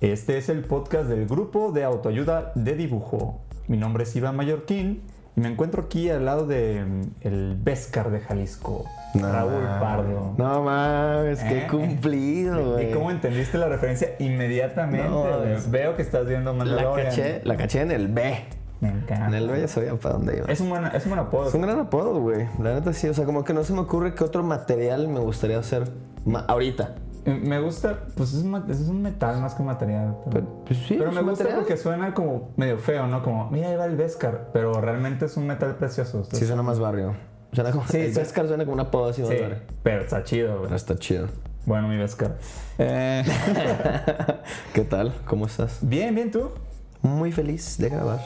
Este es el podcast del grupo de autoayuda de dibujo. Mi nombre es Iván Mallorquín y me encuentro aquí al lado de mm, el Vescar de Jalisco, Raúl. Pardo. No mames, qué Eh, cumplido, ¿Y güey. cómo entendiste la referencia inmediatamente? No, es- Veo que estás viendo La Mandalorian. caché, la caché en el B. Me encanta. En el B ya sabía para dónde iba. Es un buen, es un buen apodo. Es un gran apodo, güey. La neta sí, o sea, como que no se me ocurre qué otro material me gustaría hacer ahorita. Eh, Me gusta, pues es, un metal más que un material. Pero, pues sí, pero es me gusta material. porque suena como medio feo, ¿no? Como, mira, ahí va el Vescar. Pero realmente es un metal precioso. Sí, suena más barrio. Suena como. Sí, el sí. Vescar suena como un apodo así más Sí, barrio. pero está chido, güey. Pero está chido. Bueno, mi Vescar. Eh, ¿Qué tal? ¿Cómo estás? bien, bien, tú. Muy feliz de grabar.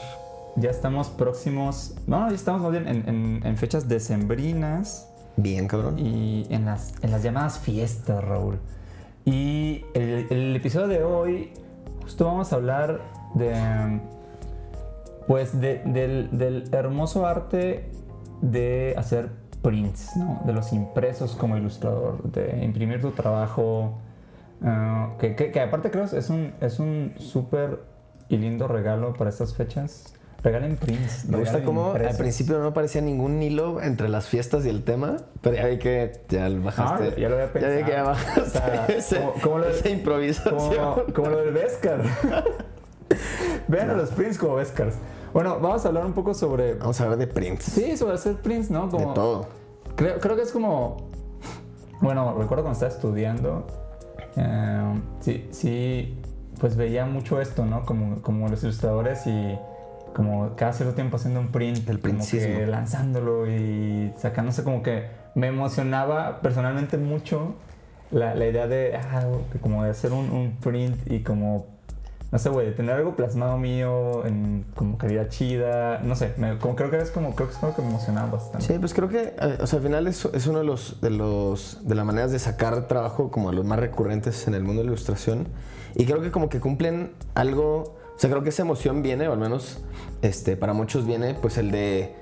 Ya estamos próximos. No, ya estamos más bien en, en- en fechas decembrinas Bien, cabrón. y en las, en las llamadas fiestas, Raúl. Y el, episodio de hoy, justo vamos a hablar de. Pues de- del, del hermoso arte de hacer prints, ¿no? De los impresos como ilustrador, de imprimir tu trabajo. ah, que, que- que aparte creo es un es un súper y lindo regalo para estas fechas. Regalen prints. Me gusta cómo al principio no aparecía ningún hilo entre las fiestas y el tema, pero ya vi que ya bajaste. Ah, ya lo había Ya vi que ya pensado. bajaste O sea, ese- como- como lo de- esa improvisación. Como, como lo del Vescar. Vean a los prints como Vescars. Bueno, vamos a hablar un poco sobre. Vamos a hablar de prints. Sí, sobre hacer prints, ¿no? Como, De todo. Creo, creo que es como. Bueno, recuerdo cuando estaba estudiando. eh, sí, sí, pues veía mucho esto, ¿no? Como, como los ilustradores y como cada cierto tiempo haciendo un print, El como que lanzándolo y sacándose como que me emocionaba personalmente mucho la, la idea de, ah, como de hacer un, un print y como, no sé, güey, de tener algo plasmado mío en como calidad chida, no sé, me- como creo que es como, creo que es algo que me emocionaba bastante. Sí, pues creo que, eh, o sea, al final es, es uno de los, de los, de las maneras de sacar trabajo como a los más recurrentes en el mundo de la ilustración. Y creo que como que cumplen algo, o sea, creo que esa emoción viene, o al menos, este, para muchos viene, pues el de,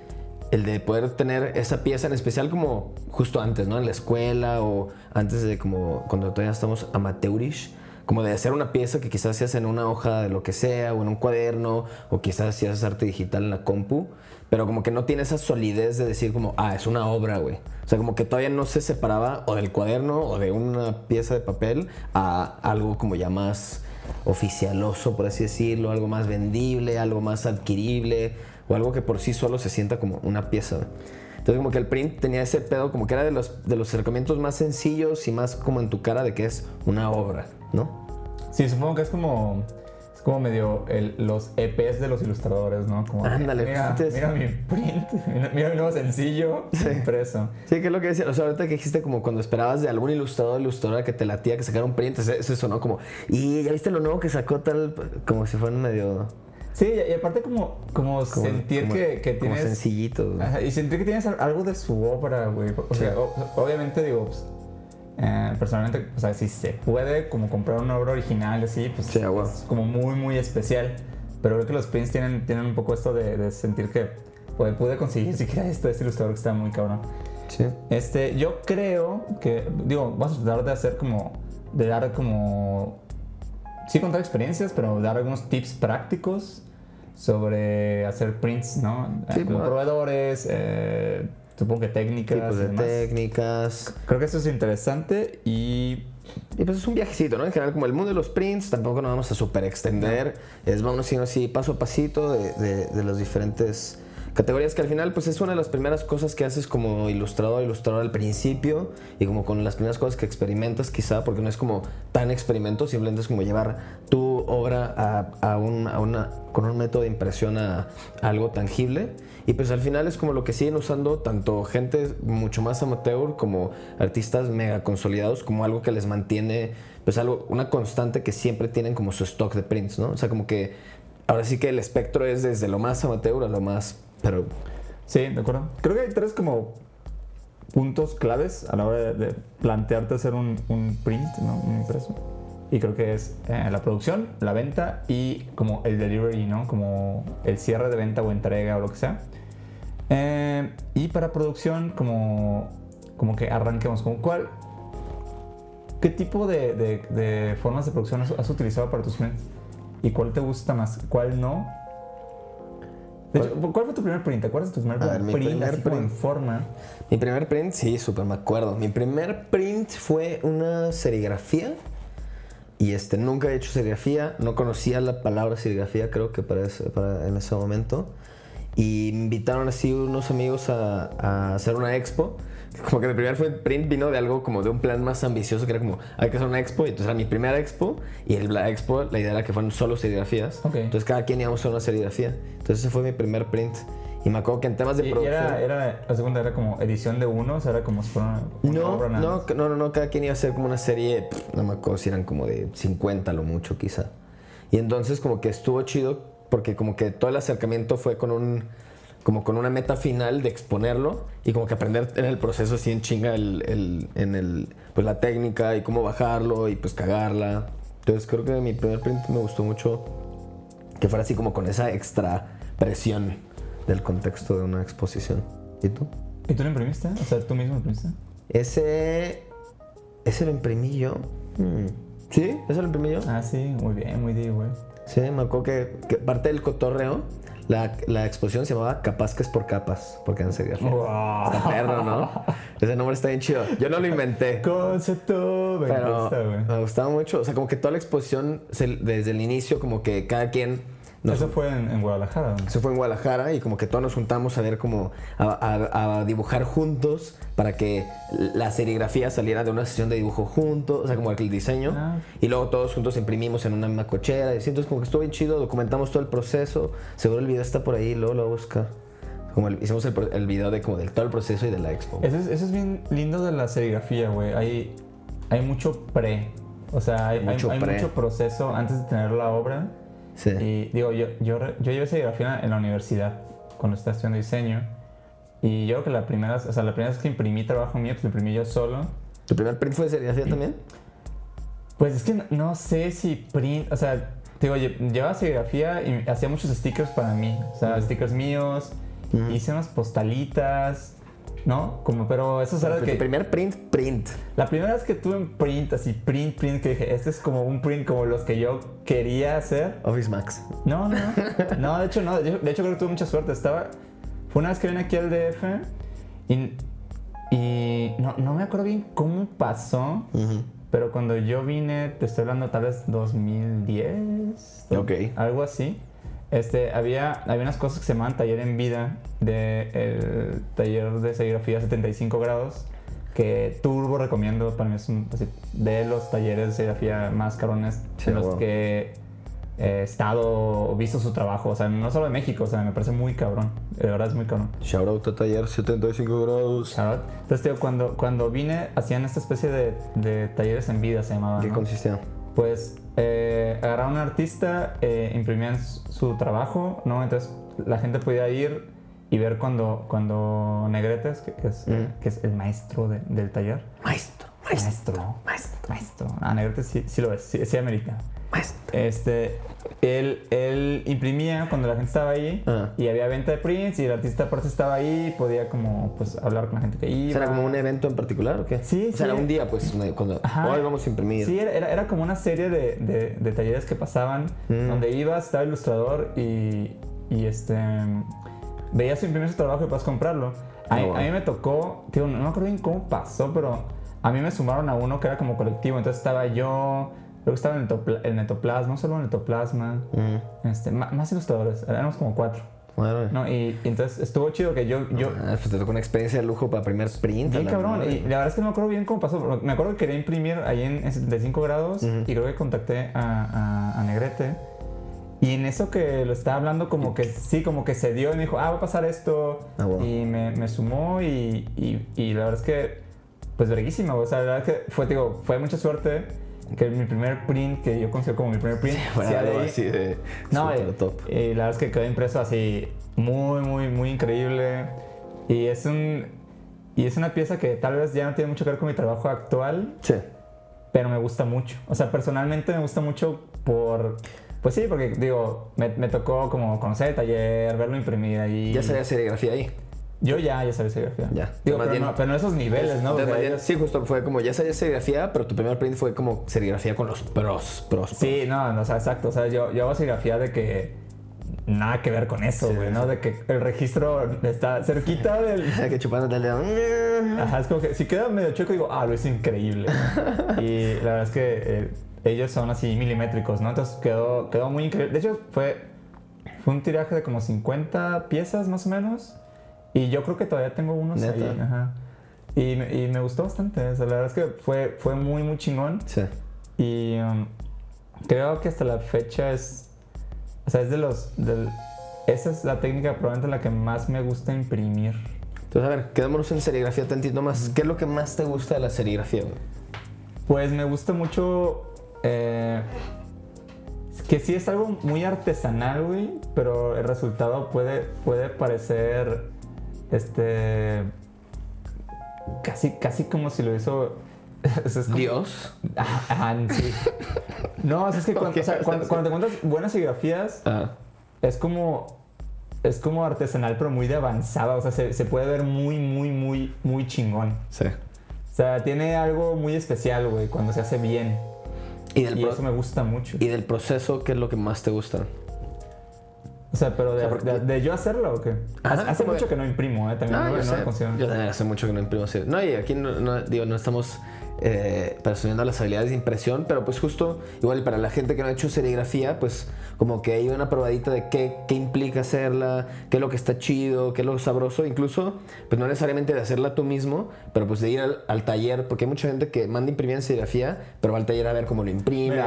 el de poder tener esa pieza en especial como justo antes, ¿no? En la escuela o antes de como cuando todavía estamos amateurish. Como de hacer una pieza que quizás hacías en una hoja de lo que sea, o en un cuaderno, o quizás hacías arte digital en la compu, pero como que no tiene esa solidez de decir como, ah, es una obra, güey. O sea, como que todavía no se separaba o del cuaderno o de una pieza de papel a algo como ya más oficialoso, por así decirlo, algo más vendible, algo más adquirible, o algo que por sí solo se sienta como una pieza. Entonces como que el print tenía ese pedo, como que era de los, de los acercamientos más sencillos y más como en tu cara de que es una obra, ¿no? Sí, supongo que es como. Es como medio el- los EPs de los ilustradores, ¿no? Como, Ándale, mira, pues, mira mi print, mira, mira mi nuevo sencillo impreso. Sí, que es lo que decía. O sea, ahorita que dijiste como cuando esperabas de algún ilustrador o ilustradora que te latía que sacara un print, ese, ese sonó como, y ya viste lo nuevo que sacó tal, como si fuera medio... Sí, y aparte como, como, como sentir como- que, que Como tienes... sencillito. Ajá, y sentir que tienes al- algo de su obra, güey. O sea, Sí. o- obviamente digo, pues, eh, personalmente, o sea, si se puede como comprar una obra original así, pues Sí, huevo. es como muy, muy especial. Pero creo que los prints tienen, tienen un poco esto de, de sentir que pues, pude conseguir siquiera esto este ilustrador que está muy cabrón. Sí. Este, yo creo que, digo, vamos a tratar de hacer como, de dar como, sí contar experiencias, pero dar algunos tips prácticos sobre hacer prints, ¿no? Sí, Eh, como pues, proveedores, eh, supongo que técnicas. Tipos de demás. técnicas. Creo que eso es interesante y Y pues es un viajecito, ¿no? En general, como el mundo de los prints, tampoco nos vamos a super extender. Es vamos sino así paso a pasito de, de, de las diferentes categorías que al final pues es una de las primeras cosas que haces como ilustrador, ilustrador al principio y como con las primeras cosas que experimentas quizá, porque no es como tan experimento, simplemente es como llevar tu obra a, a un- a una, con un método de impresión a, a algo tangible. Y pues al final es como lo que siguen usando tanto gente mucho más amateur como artistas mega consolidados como algo que les mantiene pues algo una constante que siempre tienen como su stock de prints, ¿no? O sea, como que ahora sí que el espectro es desde lo más amateur a lo más, pero Sí, de acuerdo. Creo que hay tres como puntos claves a la hora de, plantearte hacer un, un print, ¿no? Un impreso. Y creo que es eh, la producción, la venta y como el delivery, ¿no? Como el cierre de venta o entrega o lo que sea. Eh, y para producción, como, como que arranquemos con cuál. ¿Qué tipo de, de- de formas de producción has, has utilizado para tus prints? ¿Y cuál te gusta más? ¿Cuál no? De hecho, ¿cuál fue tu primer print? ¿Te acuerdas de tu primer ver, mi print? primer así como en print. forma. Mi primer print, sí, súper me acuerdo. Mi primer print fue una serigrafía. Y este, nunca he hecho serigrafía. No conocía la palabra serigrafía, creo que para ese- para- en ese momento. Y me invitaron así unos amigos a, a hacer una expo. Como que mi primer fue print vino de algo como de un plan más ambicioso, que era como, hay que hacer una expo. Y entonces era mi primera expo. Y el, la expo, la idea era que fueran solo serigrafías. Ok. Entonces cada quien íbamos a hacer una serigrafía. Entonces ese fue mi primer print. Y me acuerdo que en temas de Y, producción... era, era, la segunda era como edición de uno, o sea, era como si fuera una, No, obra nada no, no, no, no, cada quien iba a hacer como una serie, pff, no me acuerdo si eran como de 50 lo mucho quizá. Y entonces como que estuvo chido porque como que todo el acercamiento fue con un, como con una meta final de exponerlo y como que aprender en el proceso así en chinga el, el- en el, pues la técnica y cómo bajarlo y pues cagarla. Entonces creo que mi primer print me gustó mucho que fuera así como con esa extra presión del contexto de una exposición. ¿Y tú? ¿Y tú lo imprimiste? O sea, tú mismo lo imprimiste. Ese. Ese lo imprimí yo. Hmm. ¿Sí? ¿Ese lo imprimí yo? Ah, sí, muy bien, muy bien, güey. Sí, me acuerdo que, que parte del cotorreo, la, la exposición se llamaba Capaz que es por capas, porque en serio. Wow. Está perro, ¿no? Ese nombre está bien chido. Yo no lo inventé. Concepto, me Pero gusta, güey. me gustaba mucho. O sea, como que toda la exposición, se- desde el inicio, como que cada quien. Nos- Eso fue en, en Guadalajara. Eso fue en Guadalajara y como que todos nos juntamos a ver como a, a- a dibujar juntos para que la serigrafía saliera de una sesión de dibujo juntos, o sea, como el diseño. Ah. Y luego todos juntos imprimimos en una misma cochera. Y así, entonces como que estuvo bien chido, documentamos todo el proceso. Seguro el video está por ahí, luego lo voy a buscar. Como el- hicimos el, video de como del todo el proceso y de la expo. Eso es, eso es bien lindo de la serigrafía, güey. Hay, hay mucho pre. O sea, hay, mucho proceso antes de tener la obra. Sí. Y digo, yo, yo, yo llevé serigrafía en la universidad cuando estaba estudiando diseño. Y yo creo que la primera, o sea, la primera vez que imprimí trabajo mío, pues lo imprimí yo solo. ¿Tu primer print fue de serigrafía también? Pues es que no, no sé si print, o sea, digo, lle- llevaba serigrafía y hacía muchos stickers para mí. O sea, stickers míos, hice unas postalitas, ¿no? Como, pero eso Tu que... primer print, print. La primera vez que tuve un print, así, print, print, que dije, este es como un print como los que yo quería hacer. Office Max. No, no, no. De hecho, no. De hecho, de hecho, creo que tuve mucha suerte. Estaba. Fue una vez que vine aquí al DF y. Y no, no me acuerdo bien cómo pasó, pero cuando yo vine, te estoy hablando tal vez 2010. Ok. Algo así. Este, había, había unas cosas que se llamaban taller en vida del taller de serigrafía 75 grados que turbo recomiendo para mí es un, así, de los talleres de serigrafía más carones Sí, en los wow. que he estado visto su trabajo o sea no solo de México o sea me parece muy cabrón de verdad es muy cabrón Shout out a taller 75 grados. Shout out. entonces tío, cuando, cuando vine hacían esta especie de, de talleres en vida se llamaban ¿Qué ¿no? consistía? Pues eh, agarraron a un artista, eh, imprimían su trabajo, ¿no? Entonces la gente podía ir y ver cuando, cuando Negretes, que, que es, Ujú. que es el maestro de- del taller. Maestro, Maestro. maestro, Maestro. Ah, Negrete sí, sí lo es, sí, sí amerita. Maestro. Este, él, él imprimía cuando la gente estaba ahí Ah. y había venta de prints y el artista aparte estaba ahí y podía como pues hablar con la gente que iba. ¿Será como un evento en particular o qué? Sí, O sea, sí. era un día, pues, cuando hoy vamos a imprimir. Sí, era, era- era como una serie de, de- de talleres que pasaban Mm. donde ibas, estaba el ilustrador y, y, este veías imprimir su trabajo y puedes comprarlo. A, mí- Ah, wow. a mí me tocó, tío, no me acuerdo bien cómo pasó, pero a mí me sumaron a uno que era como colectivo. Entonces estaba yo, que estaba en el, Netopla- el Netoplasma, solo en el Netoplasma, Ujú. este, más, ilustradores, éramos como cuatro. Bueno, ¿no? Y, y entonces estuvo chido que yo, yo, Ah, pues te tocó una experiencia de lujo para primer sprint. la cabrón, madre. y la verdad es que no me acuerdo bien cómo pasó. Me acuerdo que quería imprimir ahí en, en 75 grados y creo que contacté a, a- a Negrete. Y en eso que lo estaba hablando, como que sí, como que se dio y me dijo, ah, va a pasar esto. Ah, wow. Y me, me sumó y, y- y la verdad es que, pues, verguísima. O sea, la verdad es que fue, digo, fue mucha suerte. Que mi primer print, que yo considero como mi primer print, Fuera sea de así de No, eh, top. eh, la verdad es que quedó impreso así muy, muy, muy increíble. Y es un y es una pieza que tal vez ya no tiene mucho que ver con mi trabajo actual, Sí. pero me gusta mucho. O sea, personalmente me gusta mucho por pues sí, porque digo, me, me tocó como conocer el taller, verlo imprimir ahí. Ya sabía serigrafía ahí. Yo ya, ya sabía serigrafía. Ya. Digo, pero, bien- no, pero no esos niveles, ¿no? Bien, sí, justo fue como ya sabías serigrafía, pero tu primer print fue como serigrafía con los pros, pros. Sí, no, no, o sea, exacto. O sea, yo, yo hago serigrafía de que nada que ver con eso, güey, sí. ¿no? De que el registro está cerquita del... que chupando el dedo. Ajá, es como que si queda medio chueco digo, ah, lo hice increíble. y la verdad es que eh, ellos son así milimétricos, ¿no? Entonces quedó, quedó muy increíble. De hecho, fue, fue un tiraje de como 50 piezas más o menos. Y yo creo que todavía tengo unos ¿Neta? ahí. Ajá. Y, me- y me gustó bastante. O sea, la verdad es que fue, fue muy, muy chingón. Sí. Y um, creo que hasta la fecha es. O sea, es de los. esa es la técnica probablemente la que más me gusta imprimir. Entonces, a ver, quedémonos en serigrafía tantito más. ¿Qué es lo que más te gusta de la serigrafía, güey? Pues me gusta mucho. eh, que sí es algo muy artesanal, güey. Pero el resultado puede, puede parecer. Este. Casi, casi como si lo hizo. es como- Dios. Ajá, ajá, sí. No, es que cuando, Ok, o sea, cuando, cuando te encuentras buenas serigrafías, Ajá. es como es como artesanal pero muy de avanzada o sea se, se puede ver muy muy muy muy chingón Sí. o sea tiene algo muy especial güey cuando se hace bien Y del, y pro- eso me gusta mucho y del proceso, ¿qué es lo que más te gusta? O sea pero de, O sea, porque- de- de yo hacerlo o qué Ajá, hace, hace mucho que no imprimo eh también Ah, no, yo, no sé. yo también hace mucho que no imprimo así. No, y aquí no, no- digo, no estamos eh, presumiendo las habilidades de impresión, pero pues justo, igual para la gente que no ha hecho serigrafía, pues como que hay una probadita de qué, qué implica hacerla, qué es lo que está chido, qué es lo sabroso, incluso, pues no necesariamente de hacerla tú mismo, pero pues de ir al, al taller, porque hay mucha gente que manda imprimir en serigrafía, pero va al taller a ver cómo lo imprime.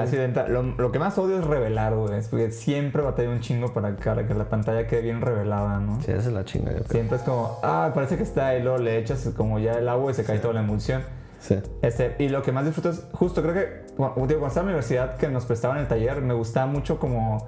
Lo, lo que más odio es revelar, güey. Porque siempre batalla un chingo para que, para que la pantalla quede bien revelada, ¿no? Sí, esa es la chinga, yo creo. Siempre es como, ah, parece que está ahí, luego le echas como ya el agua y se cae toda la emulsión. Sí. Este, y lo que más disfruto es, justo creo que, cuando, digo, cuando estaba en la universidad que nos prestaban el taller, me gustaba mucho como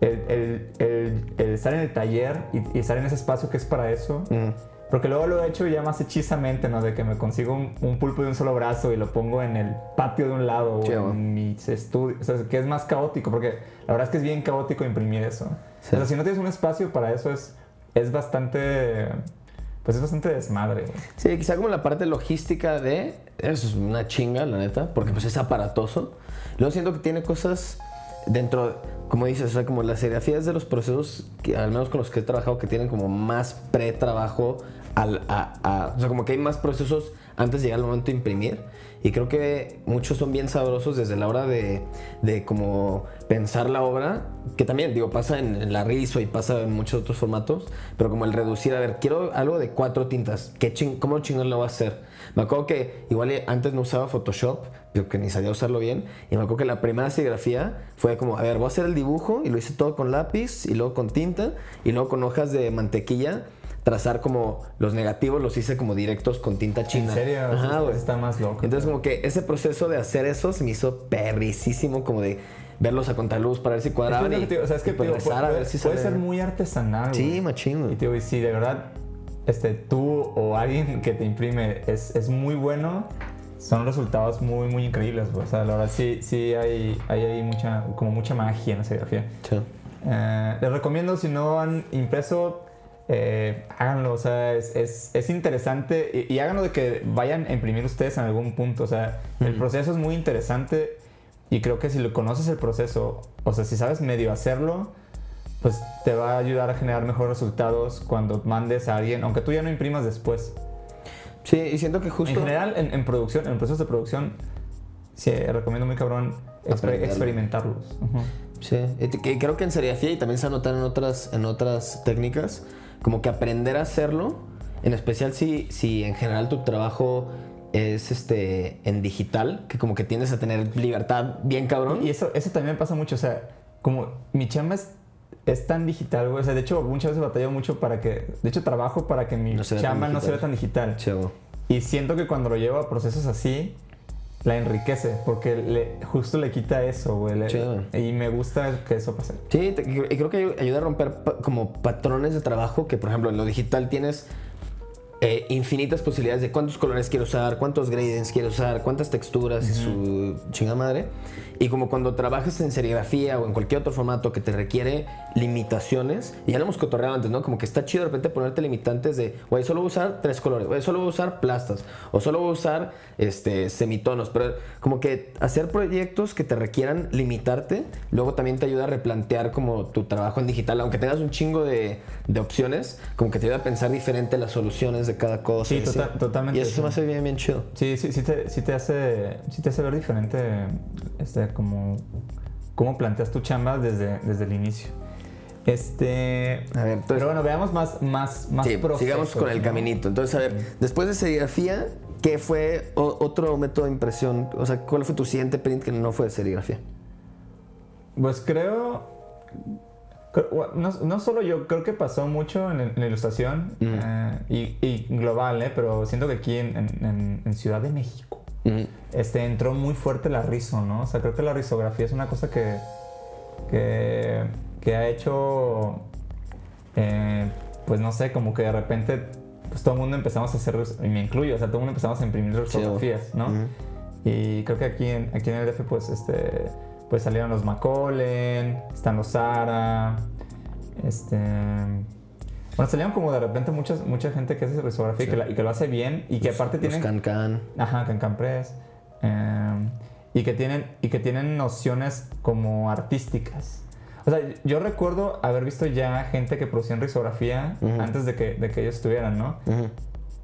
el, el- el- el estar en el taller y, y estar en ese espacio que es para eso. Ujú. Porque luego lo he hecho ya más hechizamente, ¿no? De que me consigo un, un pulpo de un solo brazo y lo pongo en el patio de un lado o Sí, bueno. en mis estudios. O sea, que es más caótico, porque la verdad es que es bien caótico imprimir eso. Sí. O sea, si no tienes un espacio para eso, es, es bastante. Pues es bastante desmadre. Sí, quizá como la parte logística de... Eso es una chinga, la neta, porque pues es aparatoso. Luego siento que tiene cosas dentro, como dices, o sea, como la serigrafía es de los procesos, que, al menos con los que he trabajado, que tienen como más pre-trabajo, al, a, a- o sea, como que hay más procesos antes de llegar al momento de imprimir. Y creo que muchos son bien sabrosos desde la hora de, de como pensar la obra, que también, digo, pasa en, en la rizo y pasa en muchos otros formatos, pero como el reducir, a ver, quiero algo de cuatro tintas, ¿Qué ching ¿cómo chingón lo voy a hacer? Me acuerdo que igual antes no usaba Photoshop, yo que ni sabía usarlo bien, y me acuerdo que la primera serigrafía fue como, a ver, voy a hacer el dibujo, y lo hice todo con lápiz, y luego con tinta, y luego con hojas de mantequilla, trazar como los negativos los hice como directos con tinta china. En serio, Ajá, güey. está más loco. Entonces como que ese proceso de hacer eso se me hizo perricísimo como de verlos a contraluz para ver si cuadraban es y, que te digo, o sea, es que y digo, rezar puede, a ver si puede ser muy artesanal. Sí, güey. machín. Y y si de verdad este, tú o alguien que te imprime es, es muy bueno, son resultados muy, muy increíbles. O sea, la verdad sí, sí hay, hay ahí mucha, como mucha magia en la serigrafía. Sí. Eh, les recomiendo, si no han impreso, eh, háganlo. O sea, es, es, es interesante y, y háganlo de que vayan a imprimir ustedes en algún punto. O sea, el proceso es muy interesante y creo que si lo conoces el proceso, o sea, si sabes medio hacerlo, pues te va a ayudar a generar mejores resultados cuando mandes a alguien, aunque tú ya no imprimas después. Sí, y siento que justo... En general, en, en producción, en procesos de producción, sí, recomiendo muy cabrón exper- experimentarlos. Sí, y creo que en serigrafía y también se anotan en otras, en otras técnicas, como que aprender a hacerlo, en especial si, si en general tu trabajo es este en digital, que como que tiendes a tener libertad bien cabrón. Y eso, eso también pasa mucho, o sea, como mi chamba es, es tan digital, güey. O sea, de hecho, muchas veces batallo mucho para que. De hecho, trabajo para que mi No chamba no se vea tan digital. Chavo. Y siento que cuando lo llevo a procesos así, la enriquece, porque le, justo le quita eso, güey. Y me gusta que eso pase. Sí, te- y creo que ayuda a romper pa- como patrones de trabajo que, por ejemplo, en lo digital tienes eh, infinitas posibilidades de cuántos colores quiero usar, cuántos gradients quiero usar, cuántas texturas y su chinga madre. Y como cuando trabajas en serigrafía o en cualquier otro formato que te requiere limitaciones, y ya lo hemos cotorreado antes, ¿no? Como que está chido de repente ponerte limitantes de, güey, solo voy a usar tres colores, güey, solo voy a usar plastas, o solo voy a usar este, semitonos, pero como que hacer proyectos que te requieran limitarte, luego también te ayuda a replantear como tu trabajo en digital, aunque tengas un chingo de, de opciones, como que te ayuda a pensar diferente las soluciones de cada cosa. Sí, tota- totalmente, Y eso se sí. me hace bien, bien chido. Sí, sí, sí te, sí te hace, sí te hace ver diferente, este, como, cómo planteas tu chamba desde, desde el inicio. Este, A ver, entonces- pero bueno, veamos más, más, más Sí, sigamos con el ¿no? caminito. Entonces, a ver, después de serigrafía, ¿qué fue o- otro método de impresión? O sea, ¿cuál fue tu siguiente print que no fue de serigrafía? Pues creo- no, no solo yo, creo que pasó mucho en, la ilustración eh, y, y global, ¿eh? pero siento que aquí en, en- en- en Ciudad de México este, entró muy fuerte la rizo, ¿no? O sea, creo que la risografía es una cosa que, que, que ha hecho, eh, pues no sé, como que de repente pues todo el mundo empezamos a hacer, y me incluyo, o sea, todo el mundo empezamos a imprimir risografías, ¿no? Y creo que aquí en, aquí en el DF, pues, este, pues salieron los Macaulay, están los Sara, este... Bueno, salieron como de repente muchas, mucha gente que hace risografía y, que la- y que lo hace bien y que aparte Los tienen... can-can. Ajá, Cancan Press. eh, y, que tienen, y que tienen nociones como artísticas. O sea, yo recuerdo haber visto ya gente que producía en risografía antes de que, de que ellos estuvieran, ¿no?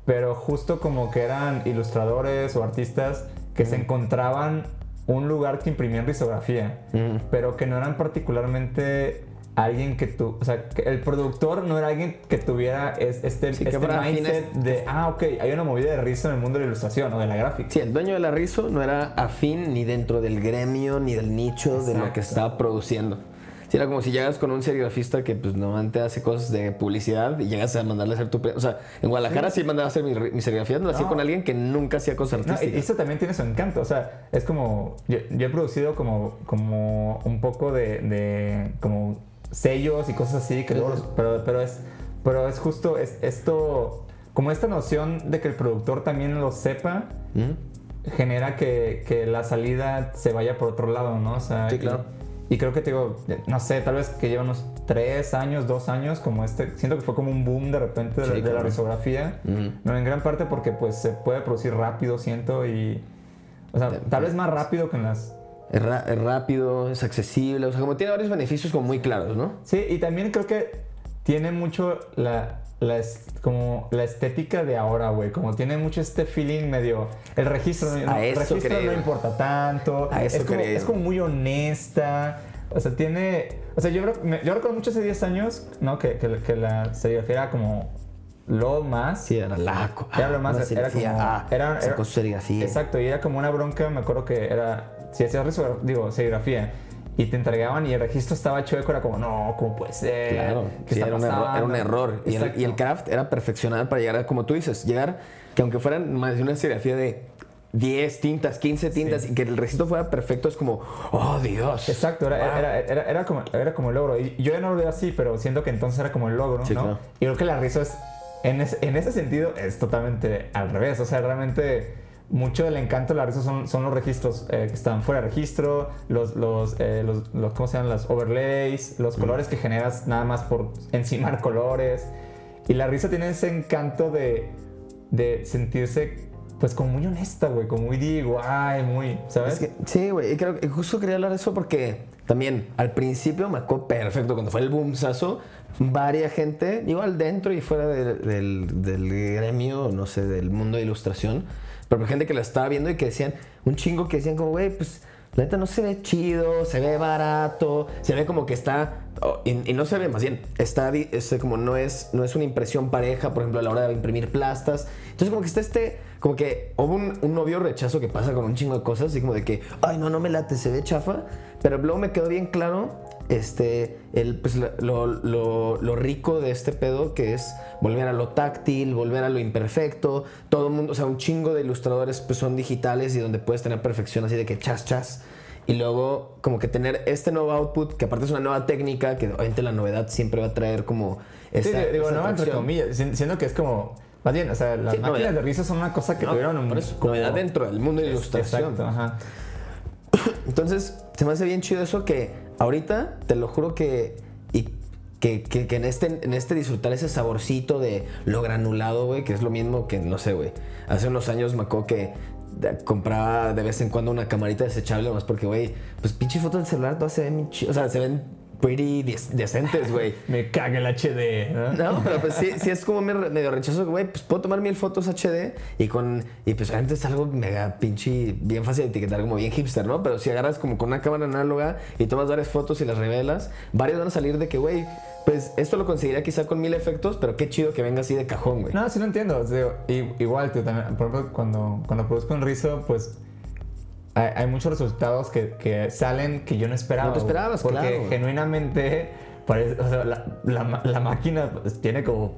Pero justo como que eran ilustradores o artistas que se encontraban un lugar que imprimían risografía, Ujú. pero que no eran particularmente alguien que tú, o sea, que el productor no era alguien que tuviera es- este, Sí, este mindset de, ah, ok, hay una movida de rizo en el mundo de la ilustración o de la gráfica. Sí, el dueño de la Rizo no era afín ni dentro del gremio ni del nicho de lo Exacto. que estaba produciendo. Sí, era como si llegas con un serigrafista que pues normalmente hace cosas de publicidad y llegas a mandarle a hacer tu... O sea, en Guadalajara sí, mandaba a hacer mi, mi serigrafía, no lo hacía No. con alguien que nunca hacía cosas No, artísticas. eso también tiene su encanto. O sea, es como. Yo, yo he producido como, como un poco de, de como sellos y cosas así, que luego los- pero, pero es. Pero es justo es, esto. Como esta noción de que el productor también lo sepa, genera que, que la salida se vaya por otro lado, ¿no? O sea, Sí, claro. Y, creo que te digo, no sé, tal vez que lleva unos tres años, dos años, como este. Siento que fue como un boom de repente de, Sí, de la risografía. No, en gran parte porque pues se puede producir rápido, siento, y... O sea, tal vez más rápido que en las... Es, es rápido, es accesible, o sea, como tiene varios beneficios como muy claros, ¿no? Sí, y también creo que tiene mucho la, la, es- como la estética de ahora, güey. Como tiene mucho este feeling medio... El registro, no- A el eso registro no importa tanto. A eso es, como, es como muy honesta. O sea, tiene... O sea, yo, yo recuerdo mucho hace 10 años, ¿no? Que, que, que la serigrafía era como lo más. Sí, era laco. Era lo más, era como, ah, era, era- serigrafía. Exacto, y era como una bronca, me acuerdo que era, si hacías digo, serigrafía, y te entregaban y el registro estaba chueco, era como, no, ¿cómo puede ser? Claro, ¿Qué sí, está era, un error, era un pasando?" error. Y el, Exacto. y el craft era perfeccionar para llegar a, como tú dices, llegar, que aunque fueran más de una serigrafía de 10 tintas, 15 tintas, y que el registro fuera perfecto, es como, oh Dios. Exacto, era, Wow. era, era, era como, era como el logro. Y yo ya no lo veo así, pero siento que entonces era como el logro, Sí, ¿no? claro. Y creo que la risa es, en, ese- en ese sentido, es totalmente al revés. O sea, realmente mucho del encanto de la risa son, son los registros eh, que están fuera de registro, los, los, eh, los, los- ¿cómo se llaman? Las overlays, los colores que generas nada más por encimar colores. Y la risa tiene ese encanto de, de sentirse, pues, como muy honesta, güey, como muy DIY, muy, ¿sabes? Es que, sí, güey, y creo que justo quería hablar de eso porque también al principio me acuerdo perfecto cuando fue el boomsazo, varia gente, igual dentro y fuera de- del, del gremio, no sé, del mundo de ilustración, pero gente que la estaba viendo y que decían, un chingo que decían como, güey, pues la neta no se ve chido, se ve barato, se ve como que está oh, y, no se ve más bien, está este, como no es, no es una impresión pareja, por ejemplo, a la hora de imprimir plastas. Entonces como que está este, como que hubo un, un novio rechazo que pasa con un chingo de cosas, así como de que, ay, no, no me late, se ve chafa. Pero luego me quedó bien claro este, el, pues, lo, lo- lo rico de este pedo que es volver a lo táctil, volver a lo imperfecto. Todo el mundo, o sea, un chingo de ilustradores pues, son digitales y donde puedes tener perfección así de que chas, chas. Y luego, como que tener este nuevo output, que aparte es una nueva técnica, que obviamente la novedad siempre va a traer como Sí, digo, no, entre comillas, si- siendo que es como, más bien, o sea, las Sí, máquinas novedad. de risa son una cosa que No, tuvieron eso, como- novedad dentro del mundo de ilustración. Exacto, ajá. Entonces, se me hace bien chido eso que ahorita, te lo juro que. Y que, que- en, este, en este disfrutar ese saborcito de lo granulado, güey, que es lo mismo que, no sé, güey. Hace unos años me acuerdo que de- compraba de vez en cuando una camarita desechable, más porque, güey, pues pinche fotos del celular todas se ven. O sea, se ven pretty dec- decentes, güey. Me caga el HD. ¿no? No, pero pues sí, sí es como me- medio rechazo, güey, pues puedo tomar mil fotos HD y con, y pues obviamente es algo mega pinche, bien fácil de etiquetar, como bien hipster, ¿no? Pero si agarras como con una cámara análoga y tomas varias fotos y las revelas, varios van a salir de que, güey, pues esto lo conseguiría quizá con mil efectos, pero qué chido que venga así de cajón, güey. No, sí lo entiendo. o sea, i- igual, tú también, por ejemplo, cuando, cuando produzco un rizo, pues hay, hay muchos resultados que, que salen que yo no esperaba. No te esperabas, Porque claro. genuinamente, parece, o sea, la, la la máquina tiene como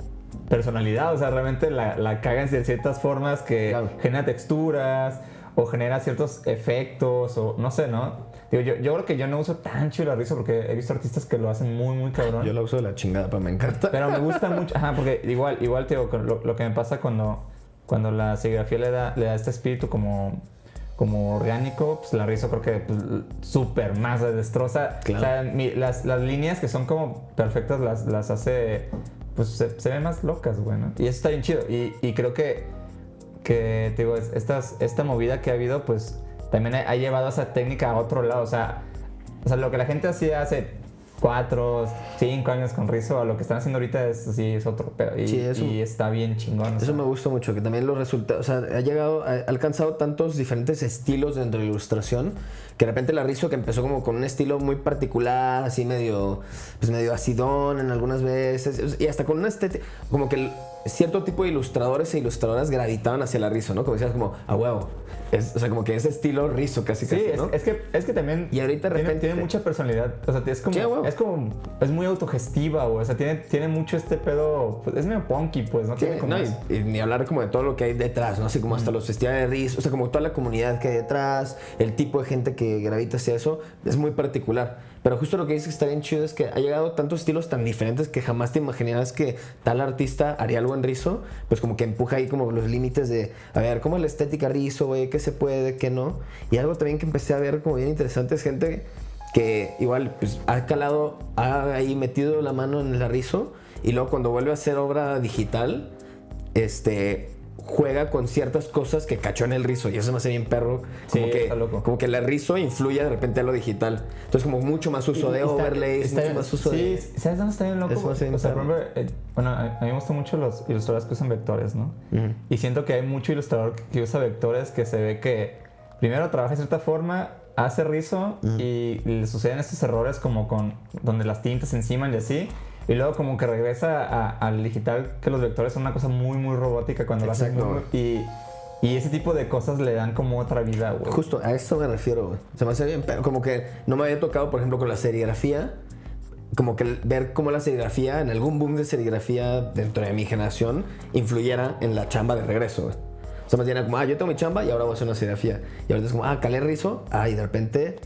personalidad. O sea, realmente la, la cagan de ciertas formas que Claro. genera texturas o genera ciertos efectos o no sé, ¿no? Digo, yo, yo creo que yo no uso tan chido el rizo porque he visto artistas que lo hacen muy, muy cabrón. Yo la uso de la chingada, pero me encanta. Pero me gusta mucho, ajá, porque igual, igual te digo, lo, lo que me pasa cuando, cuando la serigrafía le da, le da este espíritu como, como orgánico, pues la rizo creo que pues, súper más la destroza. Claro. O sea, mi- las, las líneas que son como perfectas las, las hace, pues se, se ven más locas, güey, ¿no? Y eso está bien chido. Y, y creo que, que te digo, es- estas, esta movida que ha habido, pues también ha, ha llevado esa técnica a otro lado. O sea, o sea, lo que la gente hacía hace cuatro, cinco años con Rizo, a lo que están haciendo ahorita es así, es otro pedo. Y, Sí, eso- y está bien chingón. o Eso sea. me gusta mucho, que también los resultados, o sea, ha llegado, ha alcanzado tantos diferentes estilos dentro de la ilustración, que de repente la Rizzo que empezó como con un estilo muy particular, así medio, pues medio acidón en algunas veces, y hasta con una estética, como que cierto tipo de ilustradores e ilustradoras gravitaban hacia la Rizzo, ¿no? Como decías, como, a huevo, Es- o sea, como que ese estilo Rizzo casi Sí, casi, es, ¿no? es que, es que también Y ahorita de tiene, repente- tiene mucha personalidad. O sea, es como, Sí, es como, es muy autogestiva, güey. O sea, tiene, tiene mucho este pedo, pues, es medio punky, pues, ¿no? Sí, Tiene como no, y, y ni hablar como de todo lo que hay detrás, ¿no? Así como hasta los festivales de RIS, o sea, como toda la comunidad que hay detrás, el tipo de gente que gravita hacia eso, es muy particular. Pero justo lo que dices que está bien chido es que ha llegado tantos estilos tan diferentes que jamás te imaginabas que tal artista haría algo en rizo, pues como que empuja ahí como los límites de, a ver, ¿cómo es la estética rizo, güey? ¿Qué se puede, qué no? Y algo también que empecé a ver como bien interesante es gente que igual pues ha calado, ha ahí metido la mano en el rizo y luego cuando vuelve a hacer obra digital, este juega con ciertas cosas que cachó en el rizo y eso me hace bien perro como Sí, que está loco. como que el rizo influye de repente a lo digital entonces como mucho más uso de Está- overlays está- mucho más uso sí, de ¿sabes dónde está bien loco? Eso o sea, ejemplo, eh, bueno, a, mí me gustan mucho los ilustradores que usan vectores, ¿no? Ujú. Y siento que hay mucho ilustrador que usa vectores que se ve que primero trabaja de cierta forma, hace rizo y le suceden estos errores como con donde las tintas se enciman y así. Y luego como que regresa a- al digital, que los vectores son una cosa muy, muy robótica cuando lo hacen y, y ese tipo de cosas le dan como otra vida, güey. justo a esto me refiero güey. se me hace bien pero como que no me había tocado por ejemplo con la serigrafía como que ver cómo la serigrafía en algún boom de serigrafía dentro de mi generación influyera en la chamba de regreso güey. o sea era como ah yo tengo mi chamba y ahora voy a hacer una serigrafía y ahorita es como ah calé rizo ah y de repente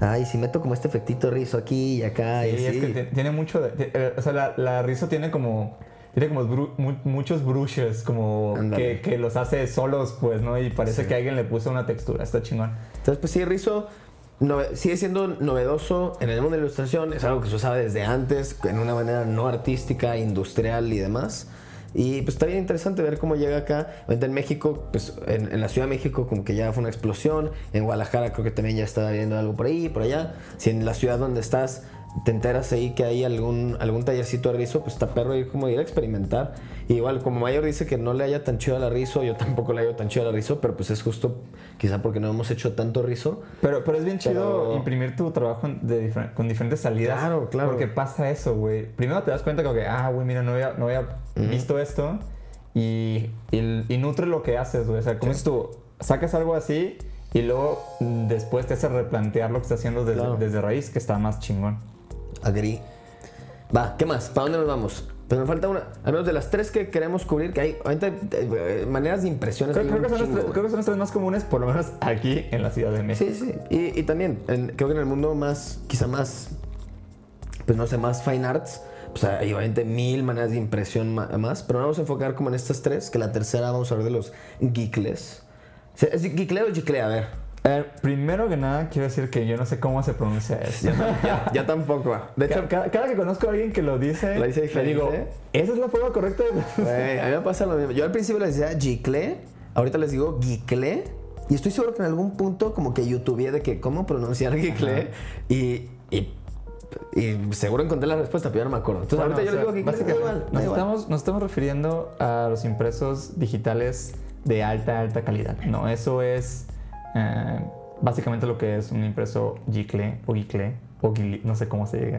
Ay, si meto como este efectito rizo aquí y acá y Sí, es que ti- tiene mucho de, eh, o sea, la, la Rizzo tiene como tiene como bru- mu- muchos brushes como que, que los hace solos, pues, ¿no? Y parece que alguien le puso una textura, está chingón. Entonces, pues sí, Rizo sigue siendo novedoso en el mundo de la ilustración. Es algo que se usaba desde antes, en una manera no artística, industrial y demás. Y pues está bien interesante ver cómo llega acá. En México, pues en, en la Ciudad de México como que ya fue una explosión. En Guadalajara creo que también ya estaba viendo algo por ahí, por allá. Si en la ciudad donde estás te enteras ahí que hay algún, algún tallercito de rizo, pues está perro ir como ir a experimentar. Y igual, como Mayor dice que no le haya tan chido al rizo, yo tampoco le hallo tan chido al rizo, pero pues es justo quizá porque no hemos hecho tanto rizo. Pero, pero es bien chido imprimir tu trabajo de difer- con diferentes salidas. Claro, claro. Porque pasa eso, güey. Primero te das cuenta como que, ah, güey, mira, no había, no había visto esto. Y, y, y nutre lo que haces, güey. O sea, como dices tú, sacas algo así y luego mm, después te hace replantear lo que estás haciendo desde, Claro. desde raíz, que está más chingón. Agri. Va, ¿qué más? ¿Para dónde nos vamos? Pues nos falta una, al menos de las tres que queremos cubrir, que hay ahorita, eh, maneras de impresiones. Creo, que son las chingo, tres, creo que son las tres más comunes, por lo menos aquí en la Ciudad de México. Sí, sí. Y, y también, en- creo que en el mundo más, quizá más, pues no sé, más fine arts, pues hay obviamente mil maneras de impresión más, pero vamos a enfocar como en estas tres, que la tercera vamos a hablar de los geekles. ¿Es geekle o gicle? A ver. Eh, primero que nada, quiero decir que yo no sé cómo se pronuncia esto. Ya, ya tampoco. De hecho, Ca- cada, cada que conozco a alguien que lo dice, Lo dice le digo. ¿esa es la forma correcta? de-" Güey, a mí me pasa lo mismo. Yo al principio les decía gicle, ahorita les digo gicle. Y estoy seguro que en algún punto como que youtube de que cómo pronunciar gicle. Y, y, y seguro encontré la respuesta, pero yo no me acuerdo. Entonces Bueno, ahorita yo o sea, digo básicamente, igual, nos, igual. estamos, nos estamos refiriendo a los impresos digitales de alta, alta calidad. No, eso es eh, básicamente lo que es un impreso gicle o gicle o guili- no sé cómo se diga.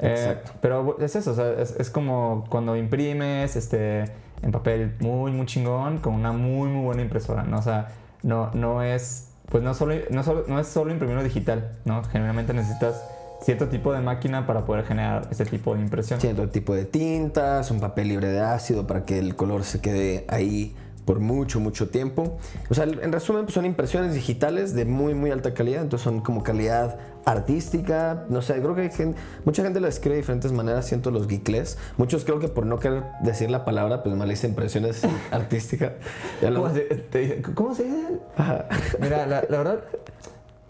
Eh, Exacto. pero es eso, o sea, es, es como cuando imprimes este, en papel muy, muy chingón con una muy, muy buena impresora, ¿no? O sea, no, no es, pues no, solo, no, solo, no es solo imprimirlo digital, ¿no? Generalmente necesitas cierto tipo de máquina para poder generar ese tipo de impresión. Cierto tipo de tintas, un papel libre de ácido para que el color se quede ahí por mucho, mucho tiempo. O sea, en resumen, pues son impresiones digitales de muy, muy alta calidad. Entonces son como calidad artística. No sé, creo que hay gente- mucha gente lo describe de diferentes maneras, siento los geekles. Muchos creo que por no querer decir la palabra, pues mal dice impresiones artísticas. ¿Cómo se, te dice- ¿cómo se dice? Ajá. Mira, la, la verdad,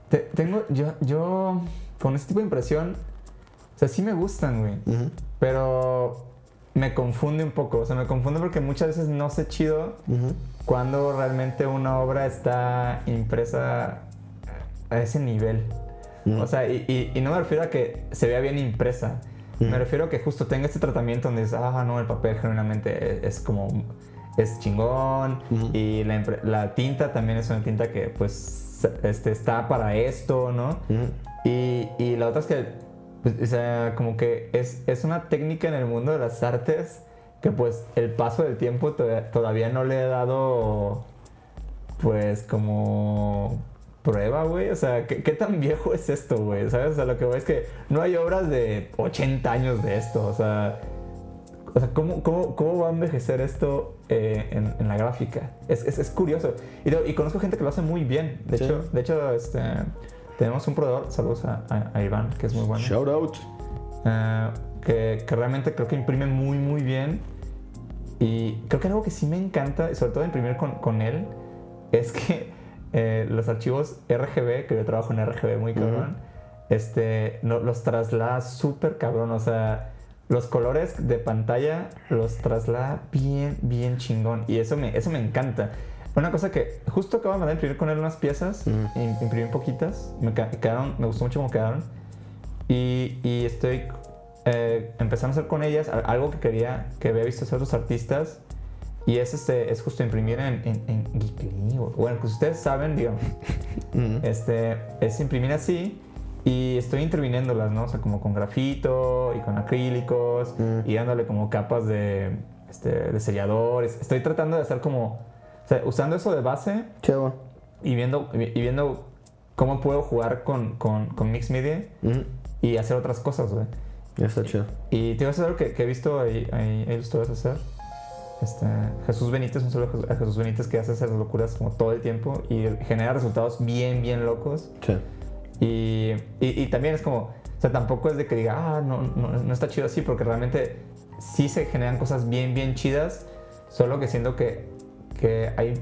te- tengo, yo, yo, con este tipo de impresión, o sea, sí me gustan, güey. Ujú, Pero me confunde un poco. O sea, me confunde porque muchas veces no sé chido cuando realmente una obra está impresa a ese nivel. O sea, y, y- y no me refiero a que se vea bien impresa. Me refiero a que justo tenga este tratamiento donde dices, ah, no, el papel genuinamente es, es como, es chingón. Y la, la tinta también es una tinta que, pues, este, está para esto, ¿no? Y, y la otra es que, pues, o sea, como que es, es una técnica en el mundo de las artes que pues el paso del tiempo to- todavía no le he dado, pues como prueba, güey. O sea, ¿qué, qué tan viejo es esto, güey? ¿Sabes? O sea, lo que voy es que no hay obras de 80 años de esto. O sea, o sea ¿cómo, cómo, cómo va a envejecer esto eh, en, en la gráfica? Es, es, es curioso. Y, conozco gente que lo hace muy bien. De Sí. hecho, de hecho este, tenemos un proveedor, saludos a, a- a Iván, que es muy bueno. Shout out. Eh, que, que realmente creo que imprime muy, muy bien. Y creo que algo que sí me encanta, y sobre todo imprimir con, con él, es que eh, los archivos RGB, que yo trabajo en RGB muy cabrón, este, no, los traslada súper cabrón. O sea, los colores de pantalla los traslada bien, bien chingón. Y eso me, eso me encanta. Una cosa que justo acabo de mandar imprimir con él unas piezas, imprimí poquitas, me quedaron, me gustó mucho cómo quedaron. Y, y estoy eh, empezando a hacer con ellas algo que quería, que había visto hacer otros artistas. Y es, este, es justo imprimir en, en, en Geekly, Bueno, pues ustedes saben, digamos, este, es imprimir así y estoy interviniéndolas, ¿no? O sea, como con grafito y con acrílicos Mm. y dándole como capas de, este, de selladores. Estoy tratando de hacer como, o sea, usando eso de base Chavo. y viendo, y viendo cómo puedo jugar con, con, con Mix Media Ujú. y hacer otras cosas, güey. Ya está chido. Y te voy a hacer algo que, que he visto ahí, ahí, ahí ustedes hacer. Este, Jesús Benítez, un solo Jesús, a Jesús Benítez que hace esas locuras como todo el tiempo y genera resultados bien, bien locos. Sí. Y, y, y también es como, o sea, tampoco es de que diga, ah, no, no, no está chido así, porque realmente sí se generan cosas bien, bien chidas, solo que siento que, que hay,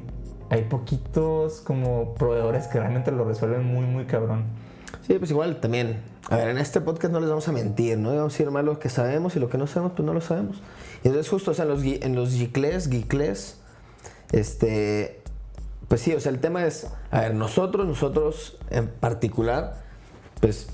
hay poquitos como proveedores que realmente lo resuelven muy, muy cabrón. Sí, pues igual también. A ver, en este podcast no les vamos a mentir, ¿no? Vamos a decir más lo que sabemos y lo que no sabemos, pues no lo sabemos. Y entonces justo, o sea, en los, en los geekles, geekles, este, pues sí, o sea, el tema es, a ver, nosotros, nosotros en particular, pues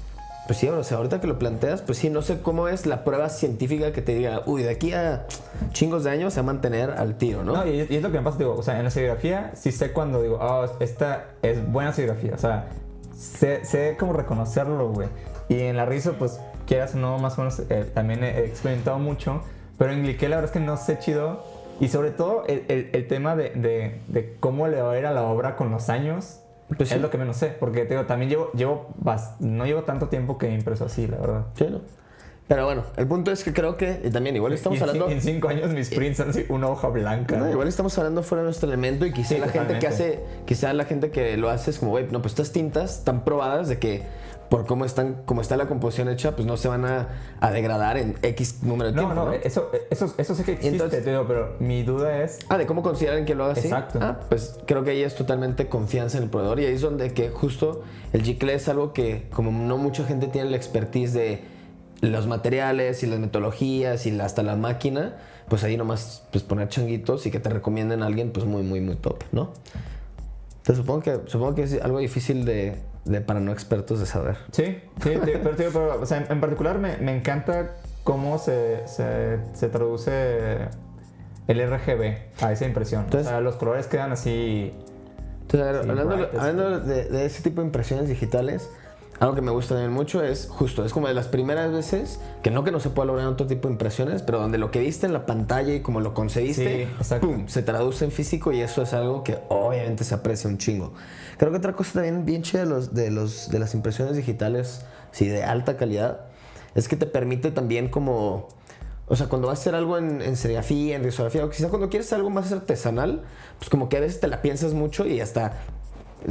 pues sí, o sea, ahorita que lo planteas, pues sí, no sé cómo es la prueba científica que te diga, uy, de aquí a chingos de años se va a mantener al tiro, ¿no? No, y, y es lo que me pasa, digo, o sea, en la serigrafía sí sé cuando digo, oh, esta es buena serigrafía, o sea, sé, sé cómo reconocerlo, güey. Y en la risa, pues, quieras o no, más o menos, eh, también he experimentado mucho, pero en Gliqué la verdad es que no sé chido. Y sobre todo el, el- el tema de, de- de cómo le va a ir a la obra con los años. Pues es sí. lo que menos sé, porque te digo, también llevo, no llevo tanto tiempo que impreso así, la verdad. Sí, ¿no? Pero bueno, el punto es que creo que y también igual estamos Y hablando... en cinco años mis prints han sido una hoja blanca. No, igual estamos hablando fuera de nuestro elemento y quizá Sí, la gente que hace, quizá la gente que lo hace es como, güey, no, pues estas tintas están probadas de que por cómo están, cómo está la composición hecha, pues no se van a, a degradar en X número de No, tiempo. no, ¿no? Eso, eso, eso sé que existe, Entonces- te digo, pero mi duda es Ah, de cómo consideran que lo haga así. Exacto. Ah, pues creo que ahí es totalmente confianza en el proveedor y ahí es donde que justo el Gicle es algo que como no mucha gente tiene la expertise de los materiales y las metodologías y hasta la máquina, pues ahí nomás pues poner changuitos y que te recomienden a alguien pues muy muy muy top, ¿no? Entonces supongo que supongo que es algo difícil de, de para no expertos de saber. Sí, sí, pero, te digo, pero, o sea, en, en particular me, me encanta cómo se, se, se traduce el RGB a esa impresión. Entonces- o sea, los colores quedan así. Entonces, hablando, bright, hablando de, de ese tipo de impresiones digitales, algo que me gusta también mucho es justo, es como de las primeras veces que no que no se pueda lograr otro tipo de impresiones, pero donde lo que viste en la pantalla y como lo Sí. ¡pum! se traduce en físico y eso es algo que obviamente se aprecia un chingo. Creo que otra cosa también bien chida de, los, de, los, de las impresiones digitales, sí, de alta calidad, es que te permite también como... O sea, cuando vas a hacer algo en, en serigrafía, en risografía, o quizás cuando quieres algo más artesanal, pues como que a veces te la piensas mucho y hasta...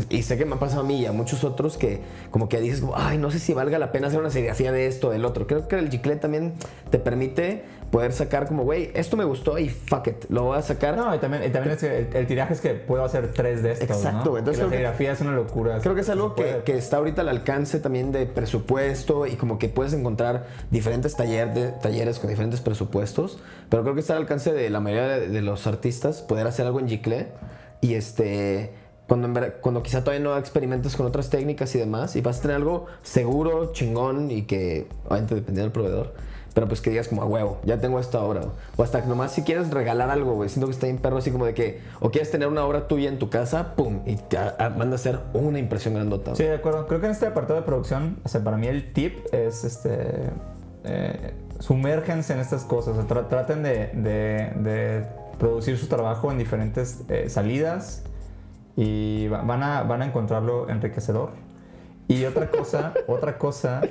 Y sé que me ha pasado a mí y a muchos otros que como que dices, ay, no sé si valga la pena hacer una serigrafía de esto o del otro. Creo que el Giclet también te permite poder sacar como, güey, esto me gustó y fuck it, lo voy a sacar. No, y también, y también es que el, el tiraje es que puedo hacer tres de estos. Exacto, ¿no? Entonces Que la que- serigrafía es una locura. Creo que es algo que, que está ahorita al alcance también de presupuesto y como que puedes encontrar diferentes taller de- talleres con diferentes presupuestos, pero creo que está al alcance de la mayoría de, de los artistas poder hacer algo en Gicle y este cuando, ver- cuando quizá todavía no experimentas con otras técnicas y demás y vas a tener algo seguro, chingón y que obviamente dependiendo del proveedor. Pero pues que digas como a huevo, ya tengo esta obra. O hasta que nomás si quieres regalar algo, güey. Siento que está bien perro así como de que, o quieres tener una obra tuya en tu casa, pum, y te a- a- manda a hacer una impresión grandota. Sí, de acuerdo. Creo que en este apartado de producción, o sea, para mí el tip es este. Eh, sumérgense en estas cosas. O sea, tra- traten de, de- de producir su trabajo en diferentes eh, salidas y va- van a, van a encontrarlo enriquecedor. Y otra cosa, otra cosa,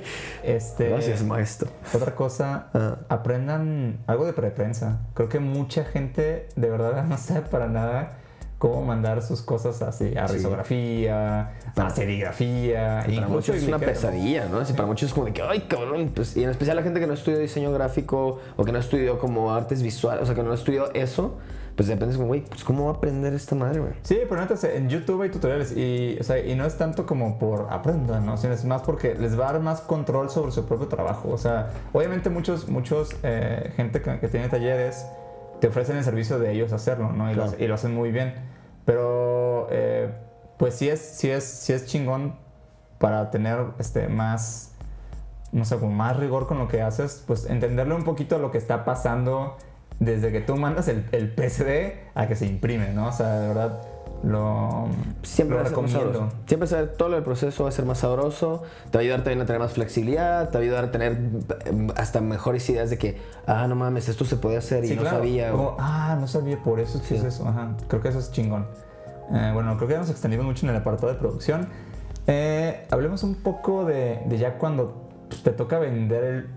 este. Gracias, maestro. Otra cosa, Ah. aprendan algo de preprensa. Creo que mucha gente de verdad no sabe para nada cómo mandar sus cosas así a Sí. risografía, a serigrafía. Para muchos es una pesadilla, ¿no? Así, para muchos es como de que, ay, cabrón. Pues, y en especial la gente que no estudió diseño gráfico o que no estudió como artes visuales, o sea, que no estudió eso, pues depende, es como, güey, pues ¿cómo va a aprender esta madre, güey? Sí, pero neta, en YouTube hay tutoriales y, o sea, y no es tanto como por aprendan, ¿no? Sino es más porque les va a dar más control sobre su propio trabajo. O sea, obviamente muchos, muchos, eh, gente que, que tiene talleres te ofrecen el servicio de ellos hacerlo, ¿no? Y, lo, Claro. hace- y lo hacen muy bien. Pero, eh, pues sí es, sí es, sí es chingón para tener este, más, no sé, como más rigor con lo que haces, pues entenderle un poquito lo que está pasando desde que tú mandas el, el PSD a que se imprime, ¿no? O sea, de verdad, lo, Siempre lo va a ser más recomiendo. sabroso. Siempre saber todo lo del proceso va a ser más sabroso. Te va a ayudar también a tener más flexibilidad. Te va a ayudar a tener eh, hasta mejores ideas de que, ah, no mames, esto se puede hacer y no sabía. o- ah, no sabía, por eso Sí. es eso. Ajá. Creo que eso es chingón. Eh, bueno, creo que ya nos extendimos mucho en el apartado de producción. Eh, hablemos un poco de, de ya cuando pues, te toca vender el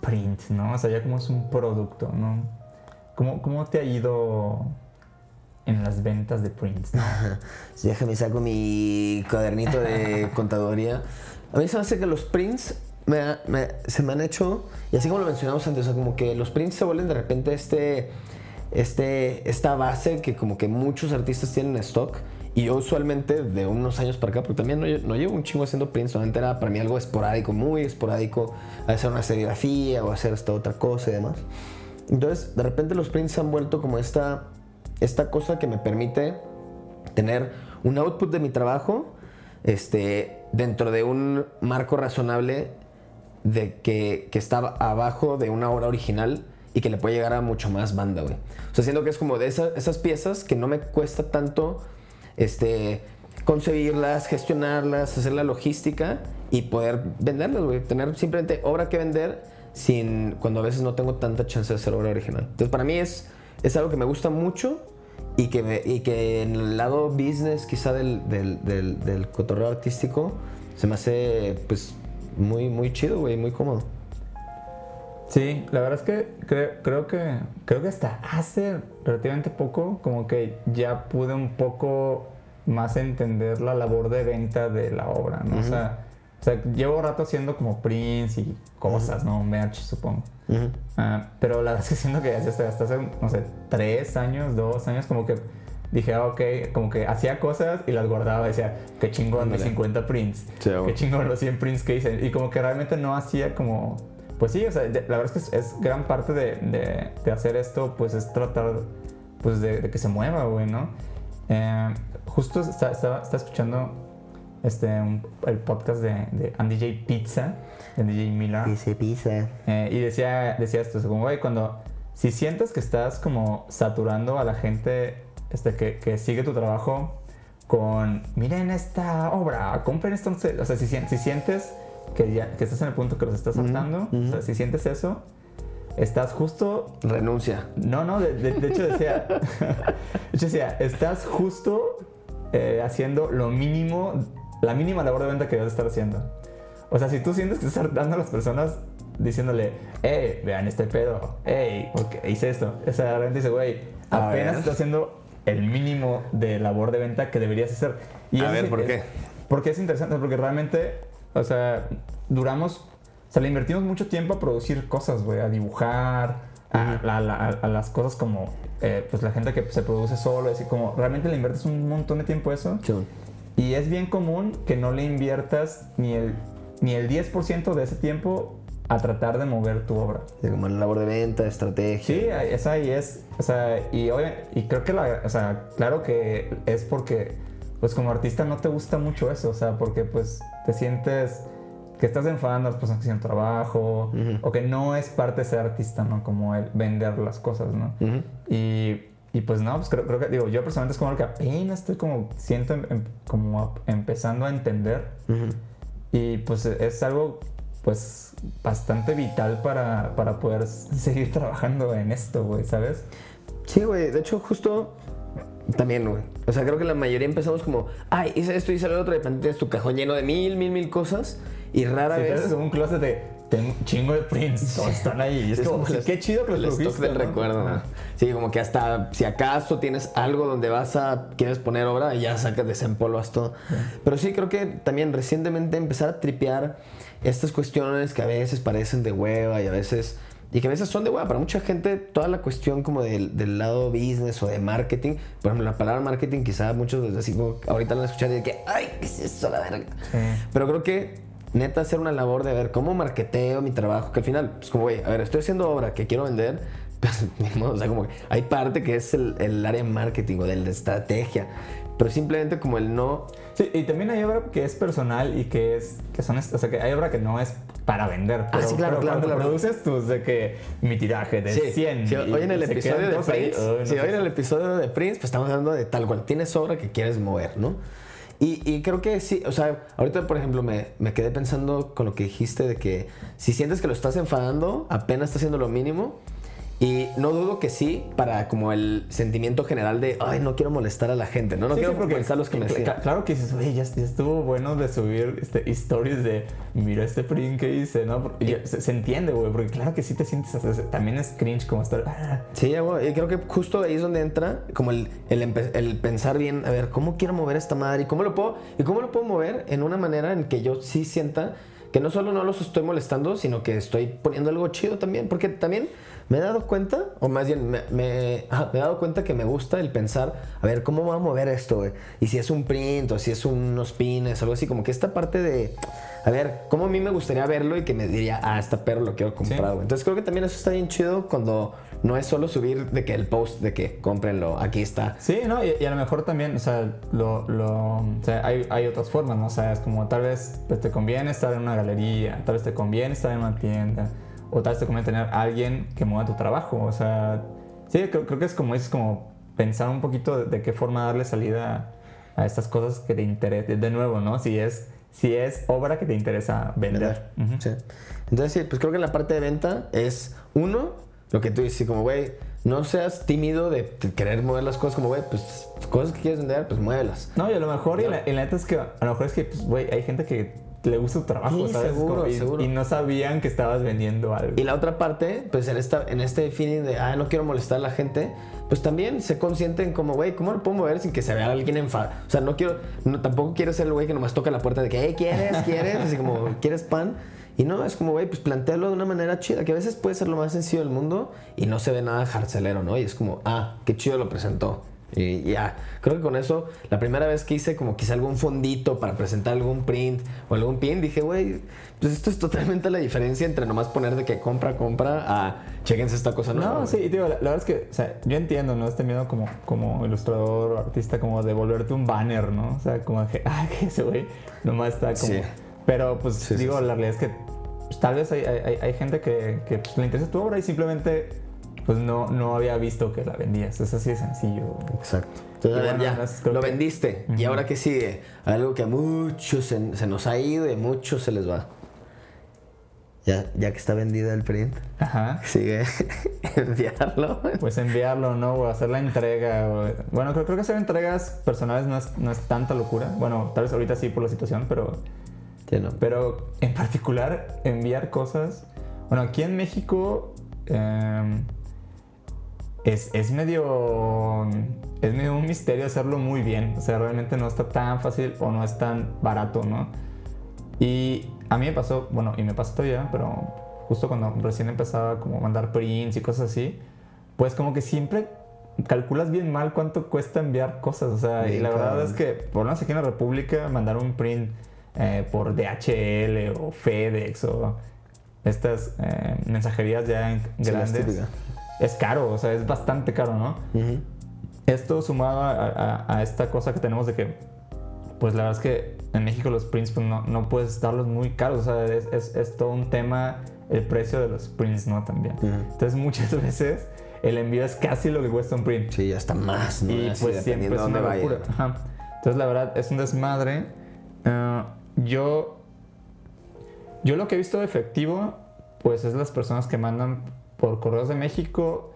print, ¿no? O sea, ya como es un producto, ¿no? ¿Cómo, cómo te ha ido en las ventas de prints? Sí, déjame saco mi cuadernito de contaduría. A mí se me hace que los prints me me- se me han hecho, y así como lo mencionamos antes, o sea, como que los prints se vuelven de repente este, este, esta base que como que muchos artistas tienen en stock. Y yo usualmente de unos años para acá, porque también no, no llevo un chingo haciendo prints, solamente era para mí algo esporádico, muy esporádico, hacer una serigrafía o hacer esta otra cosa y demás. Entonces, de repente los prints se han vuelto como esta, esta cosa que me permite tener un output de mi trabajo este, dentro de un marco razonable de que, que está abajo de una obra original y que le puede llegar a mucho más banda, güey. O sea, siento que es como de esa- esas piezas que no me cuesta tanto este, concebirlas, gestionarlas, hacer la logística y poder venderlas, güey. Tener simplemente obra que vender sin, cuando a veces no tengo tanta chance de hacer obra original. Entonces, para mí es, es algo que me gusta mucho y que, me- y que en el lado business, quizá del, del, del, del cotorreo artístico, se me hace, pues, muy, muy chido, güey, muy cómodo. Sí, la verdad es que creo, creo que creo que hasta hace relativamente poco como que ya pude un poco más entender la labor de venta de la obra, ¿no? o, sea, o sea, llevo rato haciendo como prints y cosas, ¿no? Merch, supongo. Ujú. Ah, pero la verdad es que siento que hasta, hasta hace, no sé, tres años, dos años, como que dije, ah, ok, como que hacía cosas y las guardaba. Decía, qué chingón Ándale. 50 prints. Sí, qué chingón los 100 prints que hice. Y como que realmente no hacía como. Pues sí, o sea, de- la verdad es que es, es gran parte de, de- de hacer esto, pues es tratar pues de, que se mueva, güey, ¿no? Eh, justo está- estaba, estaba escuchando este, un- el podcast de, de Andy J. Pizza, de DJ Miller. se pisa. Eh, y decía, decía esto, como, güey, cuando, si sientes que estás como saturando a la gente este, que, que sigue tu trabajo con, miren esta obra, compren esto, o sea, si, si sientes que, ya, que estás en el punto que los estás saltando, o sea, si sientes eso, estás justo Renuncia. no, no, de, de- de hecho decía, de hecho decía, estás justo eh, haciendo lo mínimo, la mínima labor de venta que debes estar haciendo. O sea, si tú sientes que estás dando a las personas diciéndole, hey, vean este pedo, hey, porque hice esto. O sea, realmente dice, güey, apenas estás haciendo el mínimo de labor de venta que deberías hacer. Y A ver, ¿por es- qué? Porque es interesante, porque realmente, o sea, duramos, o sea, le invertimos mucho tiempo a producir cosas, güey, a dibujar, a, a- a- a las cosas como, eh, pues la gente que se produce solo, así como, realmente le inviertes un montón de tiempo a eso. Y es bien común que no le inviertas ni el, ni el 10% de ese tiempo a tratar de mover tu obra. Sí, Como en labor de venta, estrategia. Sí, esa ahí es. O sea, y, y creo que la. O sea, claro que es porque, pues como artista no te gusta mucho eso. O sea, porque pues te sientes que estás enfadando a las personas que hacen trabajo. O que no es parte de ser artista, ¿no? Como el vender las cosas, ¿no? Y, y pues no, pues creo, creo que, digo, yo personalmente es como lo que apenas estoy como, siento em- em- como empezando a entender. Y pues es algo pues bastante vital para, para poder seguir trabajando en esto, güey, ¿sabes? Sí, güey. De hecho, justo también, güey. O sea, creo que la mayoría empezamos como, ay, hice esto, hice lo otro, de repente tienes tu cajón lleno de mil, mil, mil cosas. Y rara vez. un closet de tengo un chingo de prints, todos están ahí. Y es, como, el- qué chido que los el stock del ¿no? recuerdo. ¿no? Sí, como que hasta si acaso tienes algo donde vas a quieres poner obra y ya sacas desempolvas todo. Pero sí creo que también recientemente empezar a tripear estas cuestiones que a veces parecen de hueva y a veces y que a veces son de hueva para mucha gente toda la cuestión como del, del lado business o de marketing por ejemplo la palabra marketing quizá muchos así como ahorita la escuchar y de que ay qué es eso la verga Sí. pero creo que neta hacer una labor de ver cómo marketeo mi trabajo, que al final, pues como, güey, a ver, estoy haciendo obra que quiero vender, pues o sea, como que hay parte que es el, el área de marketing o de la estrategia, pero simplemente como el no... Sí, y también hay obra que es personal y que es, que son, o sea, que hay obra que no es para vender. Ah, Pero, sí, claro, pero claro, cuando claro. produces tus de que mi tiraje de 100. sí, y hoy en el episodio de todos ahí, Prince, ay, no sé. hoy en el episodio de Prince, pues estamos hablando de tal cual, tienes obra que quieres mover, ¿no? Y, y creo que sí, o sea, ahorita por ejemplo me, me quedé pensando con lo que dijiste de que si sientes que lo estás enfadando, apenas estás haciendo lo mínimo. Y no dudo que sí, para como el sentimiento general de, ay, no quiero molestar a la gente, ¿no? No Sí, quiero sí, porque molestar a los que me cl- Claro que dices, güey, ya, ya estuvo bueno de subir este, stories de mira este print que hice, ¿no? Se, se entiende, güey, porque claro que sí te sientes, o sea, también es cringe como estar. ah, Sí, güey, y creo que justo ahí es donde entra como el, el, el pensar bien, a ver, ¿cómo quiero mover esta madre? ¿Y cómo lo puedo, y cómo lo puedo mover en una manera en que yo sí sienta que no solo no los estoy molestando, sino que estoy poniendo algo chido también? Porque también me he dado cuenta, o más bien me, me- me he dado cuenta que me gusta el pensar, a ver, ¿cómo voy a mover esto, güey? Y si es un print, o si es unos pines, algo así, como que esta parte de, a ver, ¿cómo a mí me gustaría verlo y que me diría, ah, esta perro lo quiero comprar, Sí. Entonces creo que también eso está bien chido cuando no es solo subir de que el post de que cómprenlo, aquí está. Sí, ¿no? Y, y a lo mejor también, o sea, lo, lo- o sea, hay, hay otras formas, ¿no? O sea, es como tal vez pues, te conviene estar en una galería, tal vez te conviene estar en una tienda, o tal vez te conviene tener a alguien que mueva tu trabajo, o sea, sí, creo, creo que es como, es como pensar un poquito de, de qué forma darle salida a, a estas cosas que te interesan, de nuevo, ¿no? Si es, si es obra que te interesa vender. Ujú. Sí. Entonces, sí, pues creo que la parte de venta es uno, lo que tú dices, como, güey, no seas tímido de querer mover las cosas, como, güey, pues cosas que quieres vender, pues muévelas. No, y a lo mejor, y la, y la neta es que, a lo mejor es que, pues, güey, hay gente que le gusta tu trabajo, Sí, ¿sabes? seguro, Como- y, seguro. y no sabían que estabas vendiendo algo. Y la otra parte, pues en, esta, en este feeling de, ah, no quiero molestar a la gente, pues también se conscienten como, güey, ¿cómo lo puedo mover sin que se vea alguien enfadado? O sea, no quiero, no, tampoco quiero ser el güey que nomás toca la puerta de que, hey, ¿quieres? ¿Quieres? Así como, ¿quieres pan? Y no, es como, güey, pues plantearlo de una manera chida, que a veces puede ser lo más sencillo del mundo y no se ve nada jarcelero, ¿no? Y es como, ah, qué chido lo presentó. Y ya, creo que con eso, la primera vez que hice como quizá algún fondito para presentar algún print o algún pin, dije, güey, pues esto es totalmente la diferencia entre nomás poner de que compra, compra a chequense esta cosa nueva. No, güey". sí, y digo, la, la verdad es que, o sea, yo entiendo, ¿no? Este miedo como, como ilustrador o artista, como de volverte un banner, ¿no? O sea, como que, ah, que ese güey nomás está como... Sí. Pero, pues, sí, digo, sí. la realidad es que pues, tal vez hay, hay, hay gente que, que pues, le interesa tu obra y simplemente, pues, no, no había visto que la vendías. Es así de sencillo. Exacto. Entonces, bueno, ya, lo que- vendiste. ¿Y ahora qué sigue? Algo que a muchos se, se nos ha ido y a muchos se les va. Ya, ya que está vendida el print, Ajá. sigue enviarlo. Pues enviarlo, ¿no? O hacer la entrega. o- Bueno, creo, creo que hacer entregas personales no es, no es tanta locura. Bueno, tal vez ahorita sí por la situación, pero, no. pero en particular enviar cosas. Bueno, aquí en México eh, es, es medio. Es medio un misterio hacerlo muy bien. O sea, realmente no está tan fácil o no es tan barato, ¿no? Y a mí me pasó, bueno, y me pasó todavía, pero justo cuando recién empezaba como a mandar prints y cosas así, pues como que siempre calculas bien mal cuánto cuesta enviar cosas. O sea, y la verdad es que, por lo menos aquí en la República, mandar un print eh, por DHL o FedEx o estas eh, mensajerías ya Sí, grandes típica. Es caro, o sea, es bastante caro, ¿no? Ujú. Esto sumado a, a- a esta cosa que tenemos de que, pues la verdad es que en México los prints pues, no, no puedes darlos muy caros, o sea, es, es- es todo un tema el precio de los prints, ¿no? También. Ujú. Entonces muchas veces el envío es casi lo que cuesta un print. Sí, ya está más, ¿no? Y Así, pues siempre es de una locura. Ajá. Entonces la verdad es un desmadre. Ah, yo, yo lo que he visto efectivo, pues es las personas que mandan por correos de México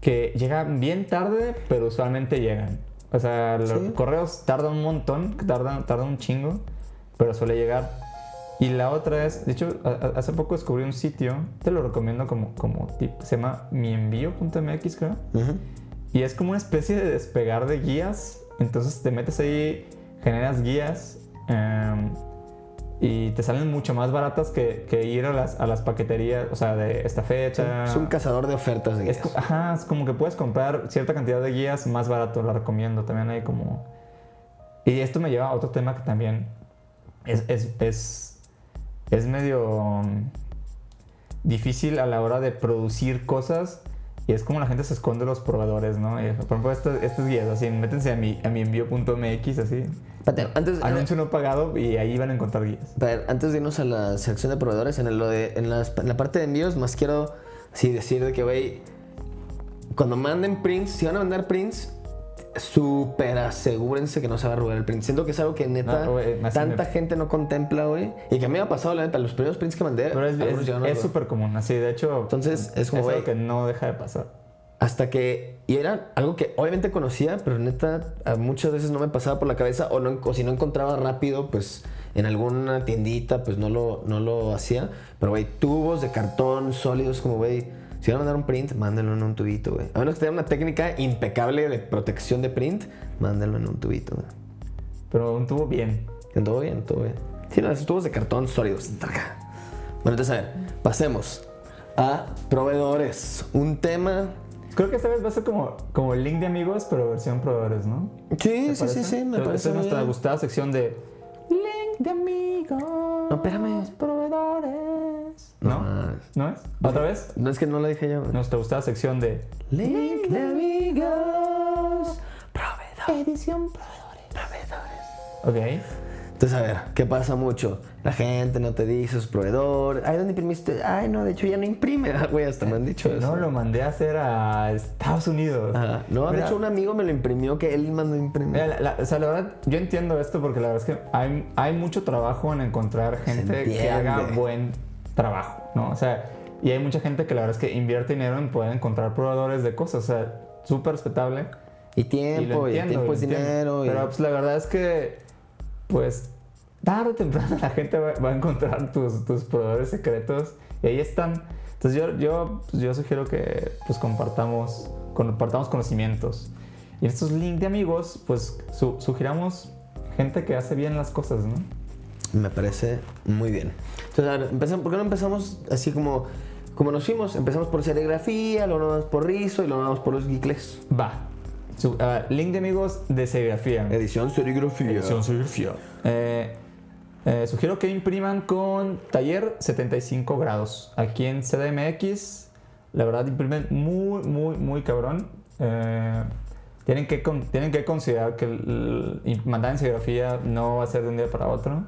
que llegan bien tarde, pero usualmente llegan. O sea, los Sí. correos tardan un montón, tardan, tardan un chingo, pero suele llegar. Y la otra es, de hecho, a- hace poco descubrí un sitio, te lo recomiendo como, como tip, se llama mienvío.mx, creo. Ujú. Y es como una especie de despegar de guías. Entonces te metes ahí, generas guías em, y te salen mucho más baratas que, que ir a las, a las paqueterías, o sea, de esta fecha. Es un cazador de ofertas de guías. ajá, es como que puedes comprar cierta cantidad de guías más barato, la recomiendo. También hay como... Y esto me lleva a otro tema que también es, es, es, es medio um, difícil a la hora de producir cosas. Y es como la gente se esconde los proveedores, ¿no? Y, por ejemplo, estas, estas guías, así, métense a mi, a mi envío.mx, así. Espérate, antes, Anuncio no pagado y ahí van a encontrar guías. Pero antes de irnos a la sección de proveedores, en, el- lo de, en, las- en la parte de envíos, más quiero sí, decir de que, güey, cuando manden prints, si van a mandar prints, súper asegúrense que no se va a robar el print. Siento que es algo que neta No, tanta me- gente no contempla, güey. Y que a mí me ha pasado, la neta, los primeros prints que mandé, Pero es- súper común, así. De hecho, Entonces, es como, algo que no deja de pasar. hasta que. Y era algo que obviamente conocía, pero neta, muchas veces no me pasaba por la cabeza, o, no, o si no encontraba rápido, pues en alguna tiendita, pues no lo, no lo hacía. Pero, güey, tubos de cartón sólidos, como, güey, si van a mandar un print, mándenlo en un tubito, güey. A menos que tengan una técnica impecable de protección de print, mándenlo en un tubito, güey. Pero un tubo bien. Todo bien, todo bien. Sí, no, esos tubos de cartón sólidos. Bueno, entonces, a ver, pasemos a proveedores. Un tema Creo que esta vez va a ser como, como el link de amigos, pero versión proveedores, ¿no? Sí, ¿Te sí, sí, sí, me parece Esta es nuestra gustada sección de link de amigos. No, espérame. Proveedores. ¿No? No. ¿No es? ¿Otra vez? No es que no lo dije yo. Nos te gusta la sección de Link de amigos. Proveedores. edición Proveedores. Ok. Entonces, a ver, ¿qué pasa mucho? La gente no te dice sus proveedores. Ay, ¿dónde imprimiste? Ay, no, de hecho ya no imprime. Güey, hasta me han dicho eso. No, lo mandé a hacer a Estados Unidos. Ajá. No, de hecho un amigo me lo imprimió que él mandó imprimir. mira, la- la- o sea, la verdad, yo entiendo esto porque la verdad es que hay, hay mucho trabajo en encontrar gente que haga buen trabajo, ¿no? O sea, y hay mucha gente que la verdad es que invierte dinero en poder encontrar proveedores de cosas, o sea, súper respetable. Y Y tiempo, y, entiendo, tiempo lo es dinero. y- Pero pues la verdad es que, pues, tarde o temprano la gente va, va a encontrar tus, tus proveedores secretos y ahí están. Entonces yo, yo, pues, yo sugiero que pues compartamos, compartamos conocimientos. Y en estos links de amigos, pues su- sugiramos gente que hace bien las cosas, ¿no? Me parece muy bien. Entonces, a ver, empezamos, ¿por qué no empezamos así como, como nos fuimos? Empezamos por serigrafía, luego nos vamos por rizo y luego nos vamos por los geekles. Va. Su- ah, link de amigos de serigrafía. Edición serigrafía. Edición serigrafía. Eh, eh, sugiero que impriman con taller 75 grados. Aquí en CDMX, la verdad, imprimen muy, muy, muy cabrón. Eh, tienen, que con- tienen que considerar que el- el- mandar en serigrafía no va a ser de un día para otro.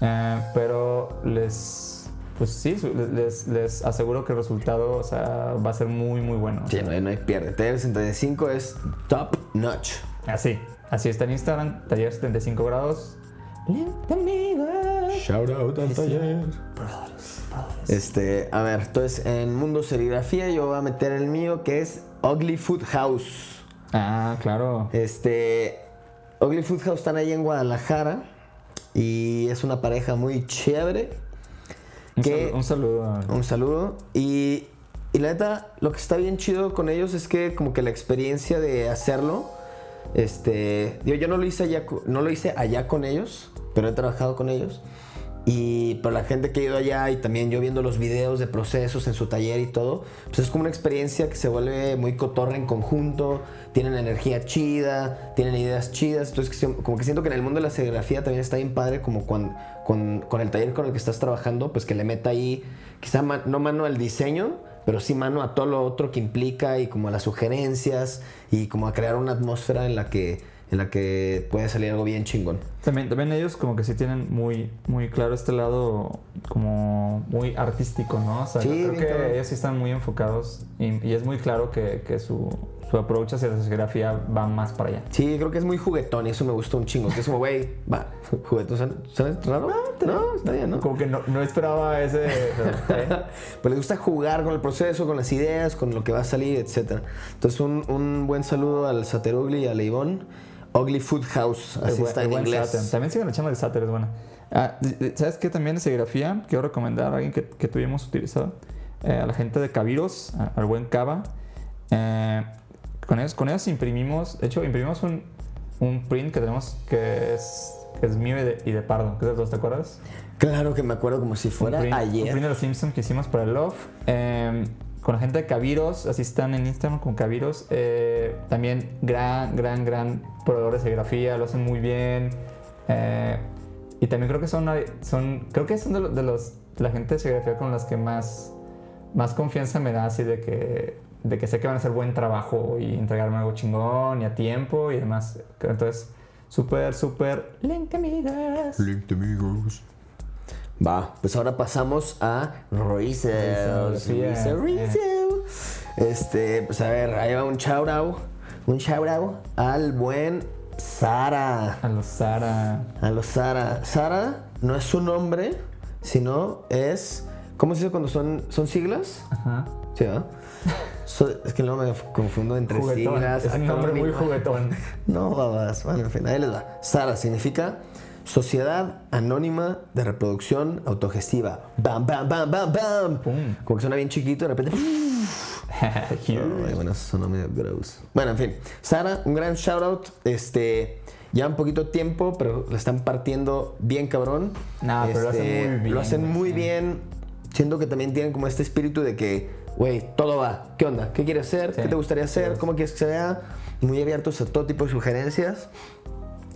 Eh, pero les, pues sí, les, les aseguro que el resultado o sea, va a ser muy, muy bueno. Sí, no hay, no hay pierde. Taller 65 es top notch. Así, así está en Instagram, taller 75 grados. Shout out al taller. Este, a ver, entonces en Mundo Serigrafía yo voy a meter el mío que es Ugly Food House. Ah, claro. Este, Ugly Food House están ahí en Guadalajara y es una pareja muy chévere. Un, que- salu- un saludo. Un saludo. Y, y la neta, lo que está bien chido con ellos es que como que la experiencia de hacerlo, este, yo, yo no lo hice allá, no lo hice allá con ellos, pero he trabajado con ellos. Y para la gente que ha ido allá y también yo viendo los videos de procesos en su taller y todo, pues es como una experiencia que se vuelve muy cotorra en conjunto, tienen energía chida, tienen ideas chidas, entonces como que siento que en el mundo de la serigrafía también está bien padre como con, con el taller con el que estás trabajando, pues que le meta ahí, quizá no mano al diseño, pero sí mano a todo lo otro que implica y como a las sugerencias y como a crear una atmósfera en la que, en la que puede salir algo bien chingón. También, también ellos como que sí tienen muy, muy claro este lado como muy artístico, ¿no? O sea, Sí, creo bien que ellos sí están muy enfocados y, y es muy claro que, que su, su approach hacia la serigrafía va más para allá. Sí, creo que es muy juguetón y eso me gustó un chingo. Que es como, güey, va, juguetón, ¿suena- ¿suena raro? No, está bien, ¿no? Como que no, no esperaba ese... ¿eh? Pues les gusta jugar con el proceso, con las ideas, con lo que va a salir, etc. Entonces, un, un buen saludo al Saterugli y a Leivón. Ugly Food House, así El está el en inglés. Saturn. También sigan echando el Saturn, es buena. Ah, ¿Sabes qué? También de serigrafía, quiero recomendar a alguien que, que tuvimos utilizado. Eh, a la gente de Caviros, al buen Cava. Eh, con, ellos, con ellos imprimimos, de hecho, imprimimos un, un print que tenemos que es, que es mío y de, y de Pardo. ¿Qué es ¿Te acuerdas? Claro que me acuerdo como si fuera un print, Un ayer. print de los Simpsons que hicimos para el Love. Eh, con la gente de Caviros, así están en Instagram con Caviros. Eh, también gran, gran, gran proveedores de serigrafía, lo hacen muy bien. Eh, y también creo que son, son creo que son de, los, de los de la gente de serigrafía con las que más, más confianza me da, así de que, de que sé que van a hacer buen trabajo y entregarme algo chingón y a tiempo y demás. Entonces, súper, súper, link amigas. Link amigos. Va, pues ahora pasamos a Rizel. Rizel. Este, pues a ver, ahí va un shout out. Un shout out al buen Sara. A los Sara. A los Sara. Sara no es su nombre, sino es. ¿Cómo se dice cuando son, son siglas? Ajá. Sí, ¿verdad? So- es que luego me confundo entre Juguetón. siglas. Es un nombre muy juguetón. No, babas. Bueno, en fin, ahí les va. SARA significa Sociedad Anónima de Reproducción Autogestiva. Bam, bam, bam, bam, bam. Pum. Como que suena bien chiquito, de repente. Ay, bueno, eso sonó medio gross. Bueno, en fin. Sara, un gran shout out. Este. Ya un poquito tiempo, pero lo están partiendo bien cabrón. Nah, pero lo hacen Este, muy bien, Lo hacen muy bien. Siento que también tienen como este espíritu de que, güey, todo va. ¿Qué onda? ¿Qué quieres hacer? Sí. ¿Qué te gustaría hacer? Sí. ¿Cómo quieres que se vea? Muy abiertos a todo tipo de sugerencias.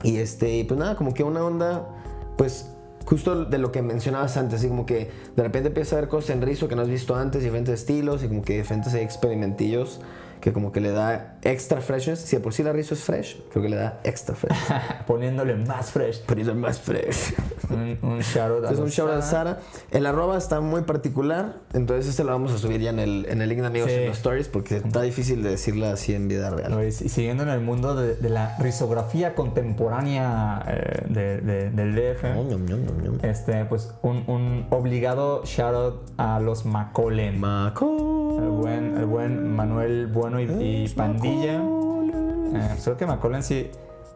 Y este, pues nada, como que una onda, pues justo de lo que mencionabas antes, así como que de repente empiezas a ver cosas en Rizo que no has visto antes, diferentes estilos y como que diferentes experimentillos que como que le da extra freshness. Si de por sí la Rizo es fresh, creo que le da extra fresh. Poniéndole más fresh. Poniendo más fresh. Un, un shout out a un shout out a Sara. El arroba está muy particular, entonces este lo vamos a subir ya en el, en el link de amigos Sí. en los stories porque está difícil de decirla así en vida real. Y siguiendo en el mundo de, de la risografía contemporánea eh, de- de- del DF, este, pues un, un obligado shout out a los Macolen. Maco. El buen, el buen Manuel Bueno y, y Pandilla. Eh, pues creo que Macaulay sí.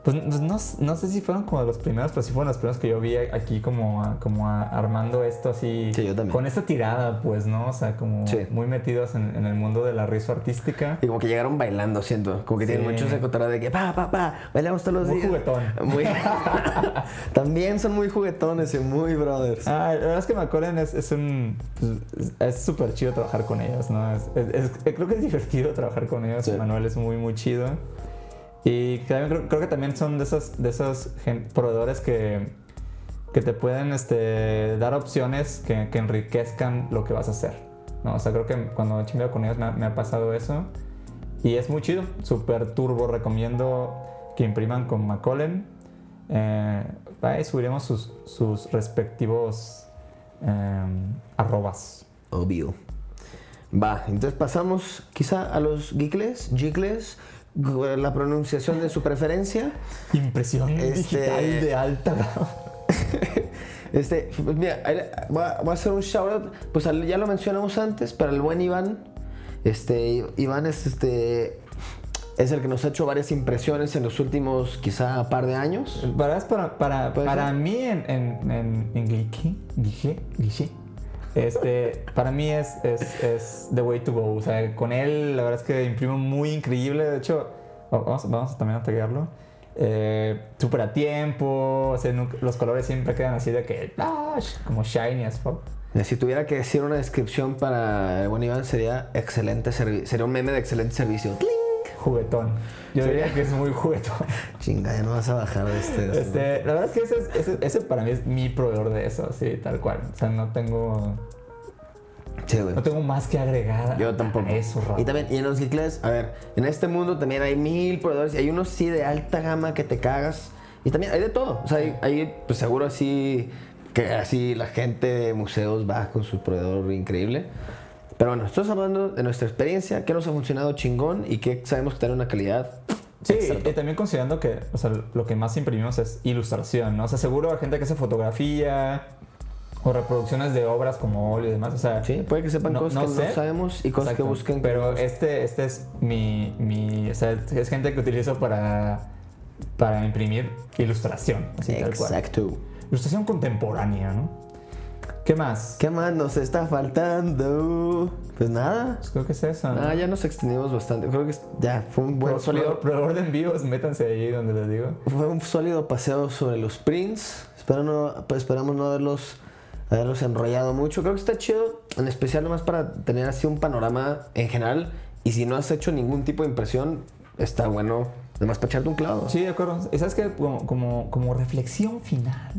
Pues pues no, no sé si fueron como los primeros, pero sí fueron los primeros que yo vi aquí como, a- como a- armando esto así. Sí, yo también. Con esta tirada, pues, ¿no? O sea, como Sí. muy metidos en, en el mundo de la risa artística. Y como que llegaron bailando, siento. Como que tienen Sí. mucho ese cotorreo de que pa, pa, pa, bailamos todos los Muy días. juguetón. Muy- También son muy juguetones y muy brothers. Ah, la verdad es que Macaulay es, es un. pues, es súper chido trabajar con ellos, ¿no? Es- es- creo que es divertido trabajar con ellos. Manuel es muy, muy chido. Y creo, que también son de esos, de esos proveedores que, que te pueden este, dar opciones que, que enriquezcan lo que vas a hacer. ¿no? O sea, creo que cuando he chimbeado con ellos me, ha- pasado eso. Y es muy chido, súper turbo. Recomiendo que impriman con Macaulay. Eh, ahí subiremos sus, sus respectivos eh, arrobas. Obvio. Va, entonces pasamos quizá a los geekles, gu- la pronunciación de su preferencia. Impresión Este- digital de alta. Este, pues mira, voy a, voy a hacer un shout out, pues al- ya lo mencionamos antes, pero el buen Iván, este, Iván es este, es el que nos ha hecho varias impresiones en los últimos quizá par de años. Para, para, para, ¿Puede para mí en, en, en, en Guiche, Guiche, Guiche, este, para mí es, es, es the way to go. O sea, con él la verdad es que imprime muy increíble. De hecho, vamos, vamos también a taguearlo. Eh, súper a tiempo, o sea, nunca- los colores siempre quedan así de que, ah, como shiny as fuck. Si tuviera que decir una descripción para el buen Iván sería excelente servicio, sería un meme de excelente servicio. ¡Tling! Juguetón. Yo diría que es muy juguetón. Chinga, ya no vas a bajar de este. Este, la verdad es que ese, es- ese, ese para mí es mi proveedor de eso, sí, tal cual. O sea, no tengo, Sí, güey. no tengo más que agregar. Yo tampoco. Eso, Rafa. Y también, y en los geekles, a ver, en este mundo también hay mil proveedores y hay unos sí de alta gama que te cagas. Y también hay de todo. O sea, hay, hay, pues seguro así, que así la gente de museos va con su proveedor increíble. Pero bueno, estamos hablando de nuestra experiencia, qué nos ha funcionado chingón y qué sabemos que tiene una calidad. Sí, y también considerando que o sea, lo que más imprimimos es ilustración, ¿no? O sea, seguro hay gente que hace fotografía o reproducciones de obras como óleo y demás. O sea, Sí, puede que sepan No- cosas no que sé. no sabemos y cosas Exacto. que busquen. que Pero no- este, este es mi, mi. O sea, es gente que utilizo para, para imprimir ilustración. Así tal cual. Exacto. Ilustración contemporánea, ¿no? ¿Qué más? ¿Qué más nos está faltando? Pues nada. Pues creo que es eso. ¿no? Ah, ya nos extendimos bastante. Creo que ya fue un buen Pro- sólido. de envíos, métanse ahí donde les digo. Fue un sólido paseo sobre los prints. Espero no, pues esperamos no haberlos, haberlos enrollado mucho. Creo que está chido, en especial nomás para tener así un panorama en general. Y si no has hecho ningún tipo de impresión, está bueno nomás para echarte un clavo. Sí, de acuerdo. Sabes que como, como, como reflexión final,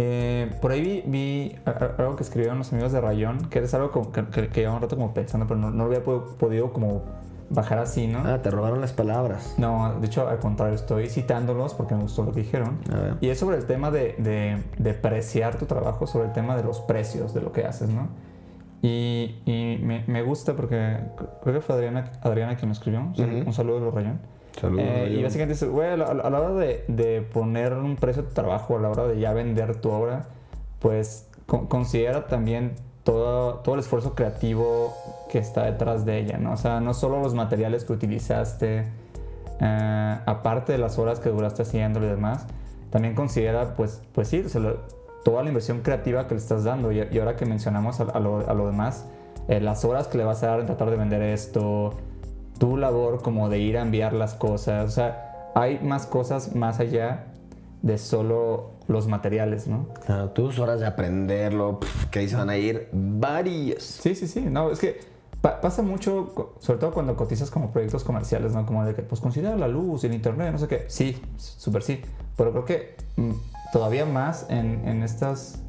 eh, por ahí vi, vi algo que escribieron los amigos de Rayón, que es algo como que, que, que llevaba un rato como pensando, pero no, no lo había po- podido como bajar así, ¿no? Ah, te robaron las palabras. No, de hecho, al contrario, estoy citándolos porque me gustó lo que dijeron. A ver. Y es sobre el tema de, de, de preciar tu trabajo, sobre el tema de los precios de lo que haces, ¿no? Y, y me, me gusta porque cr- creo que fue Adriana, Adriana quien lo escribió. Sal- Ujú. Un saludo de los Rayón. Saludos. Eh, y básicamente güey, a la, a la hora de, de poner un precio a tu trabajo, a la hora de ya vender tu obra, pues con- considera también todo, todo el esfuerzo creativo que está detrás de ella, ¿no? O sea, no solo los materiales que utilizaste, eh, aparte de las horas que duraste haciéndolo y demás, también considera, pues, pues sí, o sea, lo- toda la inversión creativa que le estás dando. Y, y ahora que mencionamos a, a lo, a lo demás, eh, las horas que le vas a dar en tratar de vender esto, tu labor como de ir a enviar las cosas, o sea, hay más cosas más allá de solo los materiales, ¿no? Claro, tus horas de aprenderlo, pf, que ahí se van a ir varias. Sí, sí, sí, no, es que pa- pasa mucho, sobre todo cuando cotizas como proyectos comerciales, ¿no? Como de que, pues considera la luz, el internet, no sé qué. Sí, súper sí, pero creo que mm, todavía más en, en estas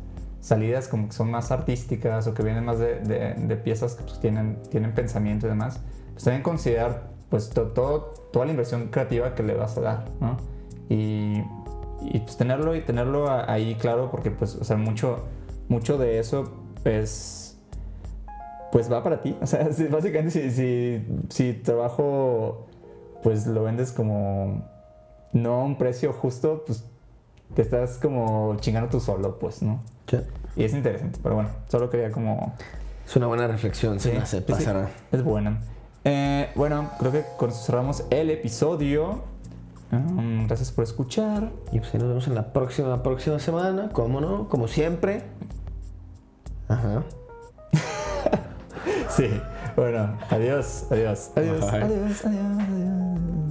salidas como que son más artísticas o que vienen más de, de- de piezas que pues, tienen, tienen pensamiento y demás, pues también considerar pues to- todo, toda la inversión creativa que le vas a dar, ¿no? Y, y, pues tenerlo y tenerlo ahí claro porque pues, o sea, mucho, mucho de eso es pues va para ti. O sea, si- básicamente si, si, si trabajo pues lo vendes como no a un precio justo, pues te estás como chingando tú solo, pues, ¿no? Sí. Y es interesante, pero bueno, solo quería como... Es una buena reflexión, se Sí, me hace sí. pasar. Es buena. Eh, bueno, creo que con eso cerramos el episodio. Um, gracias por escuchar. Y pues ahí nos vemos en la próxima, próxima semana, ¿cómo no? Como siempre. Ajá. Sí, bueno, adiós, adiós, adiós, Bye. adiós, adiós, adiós.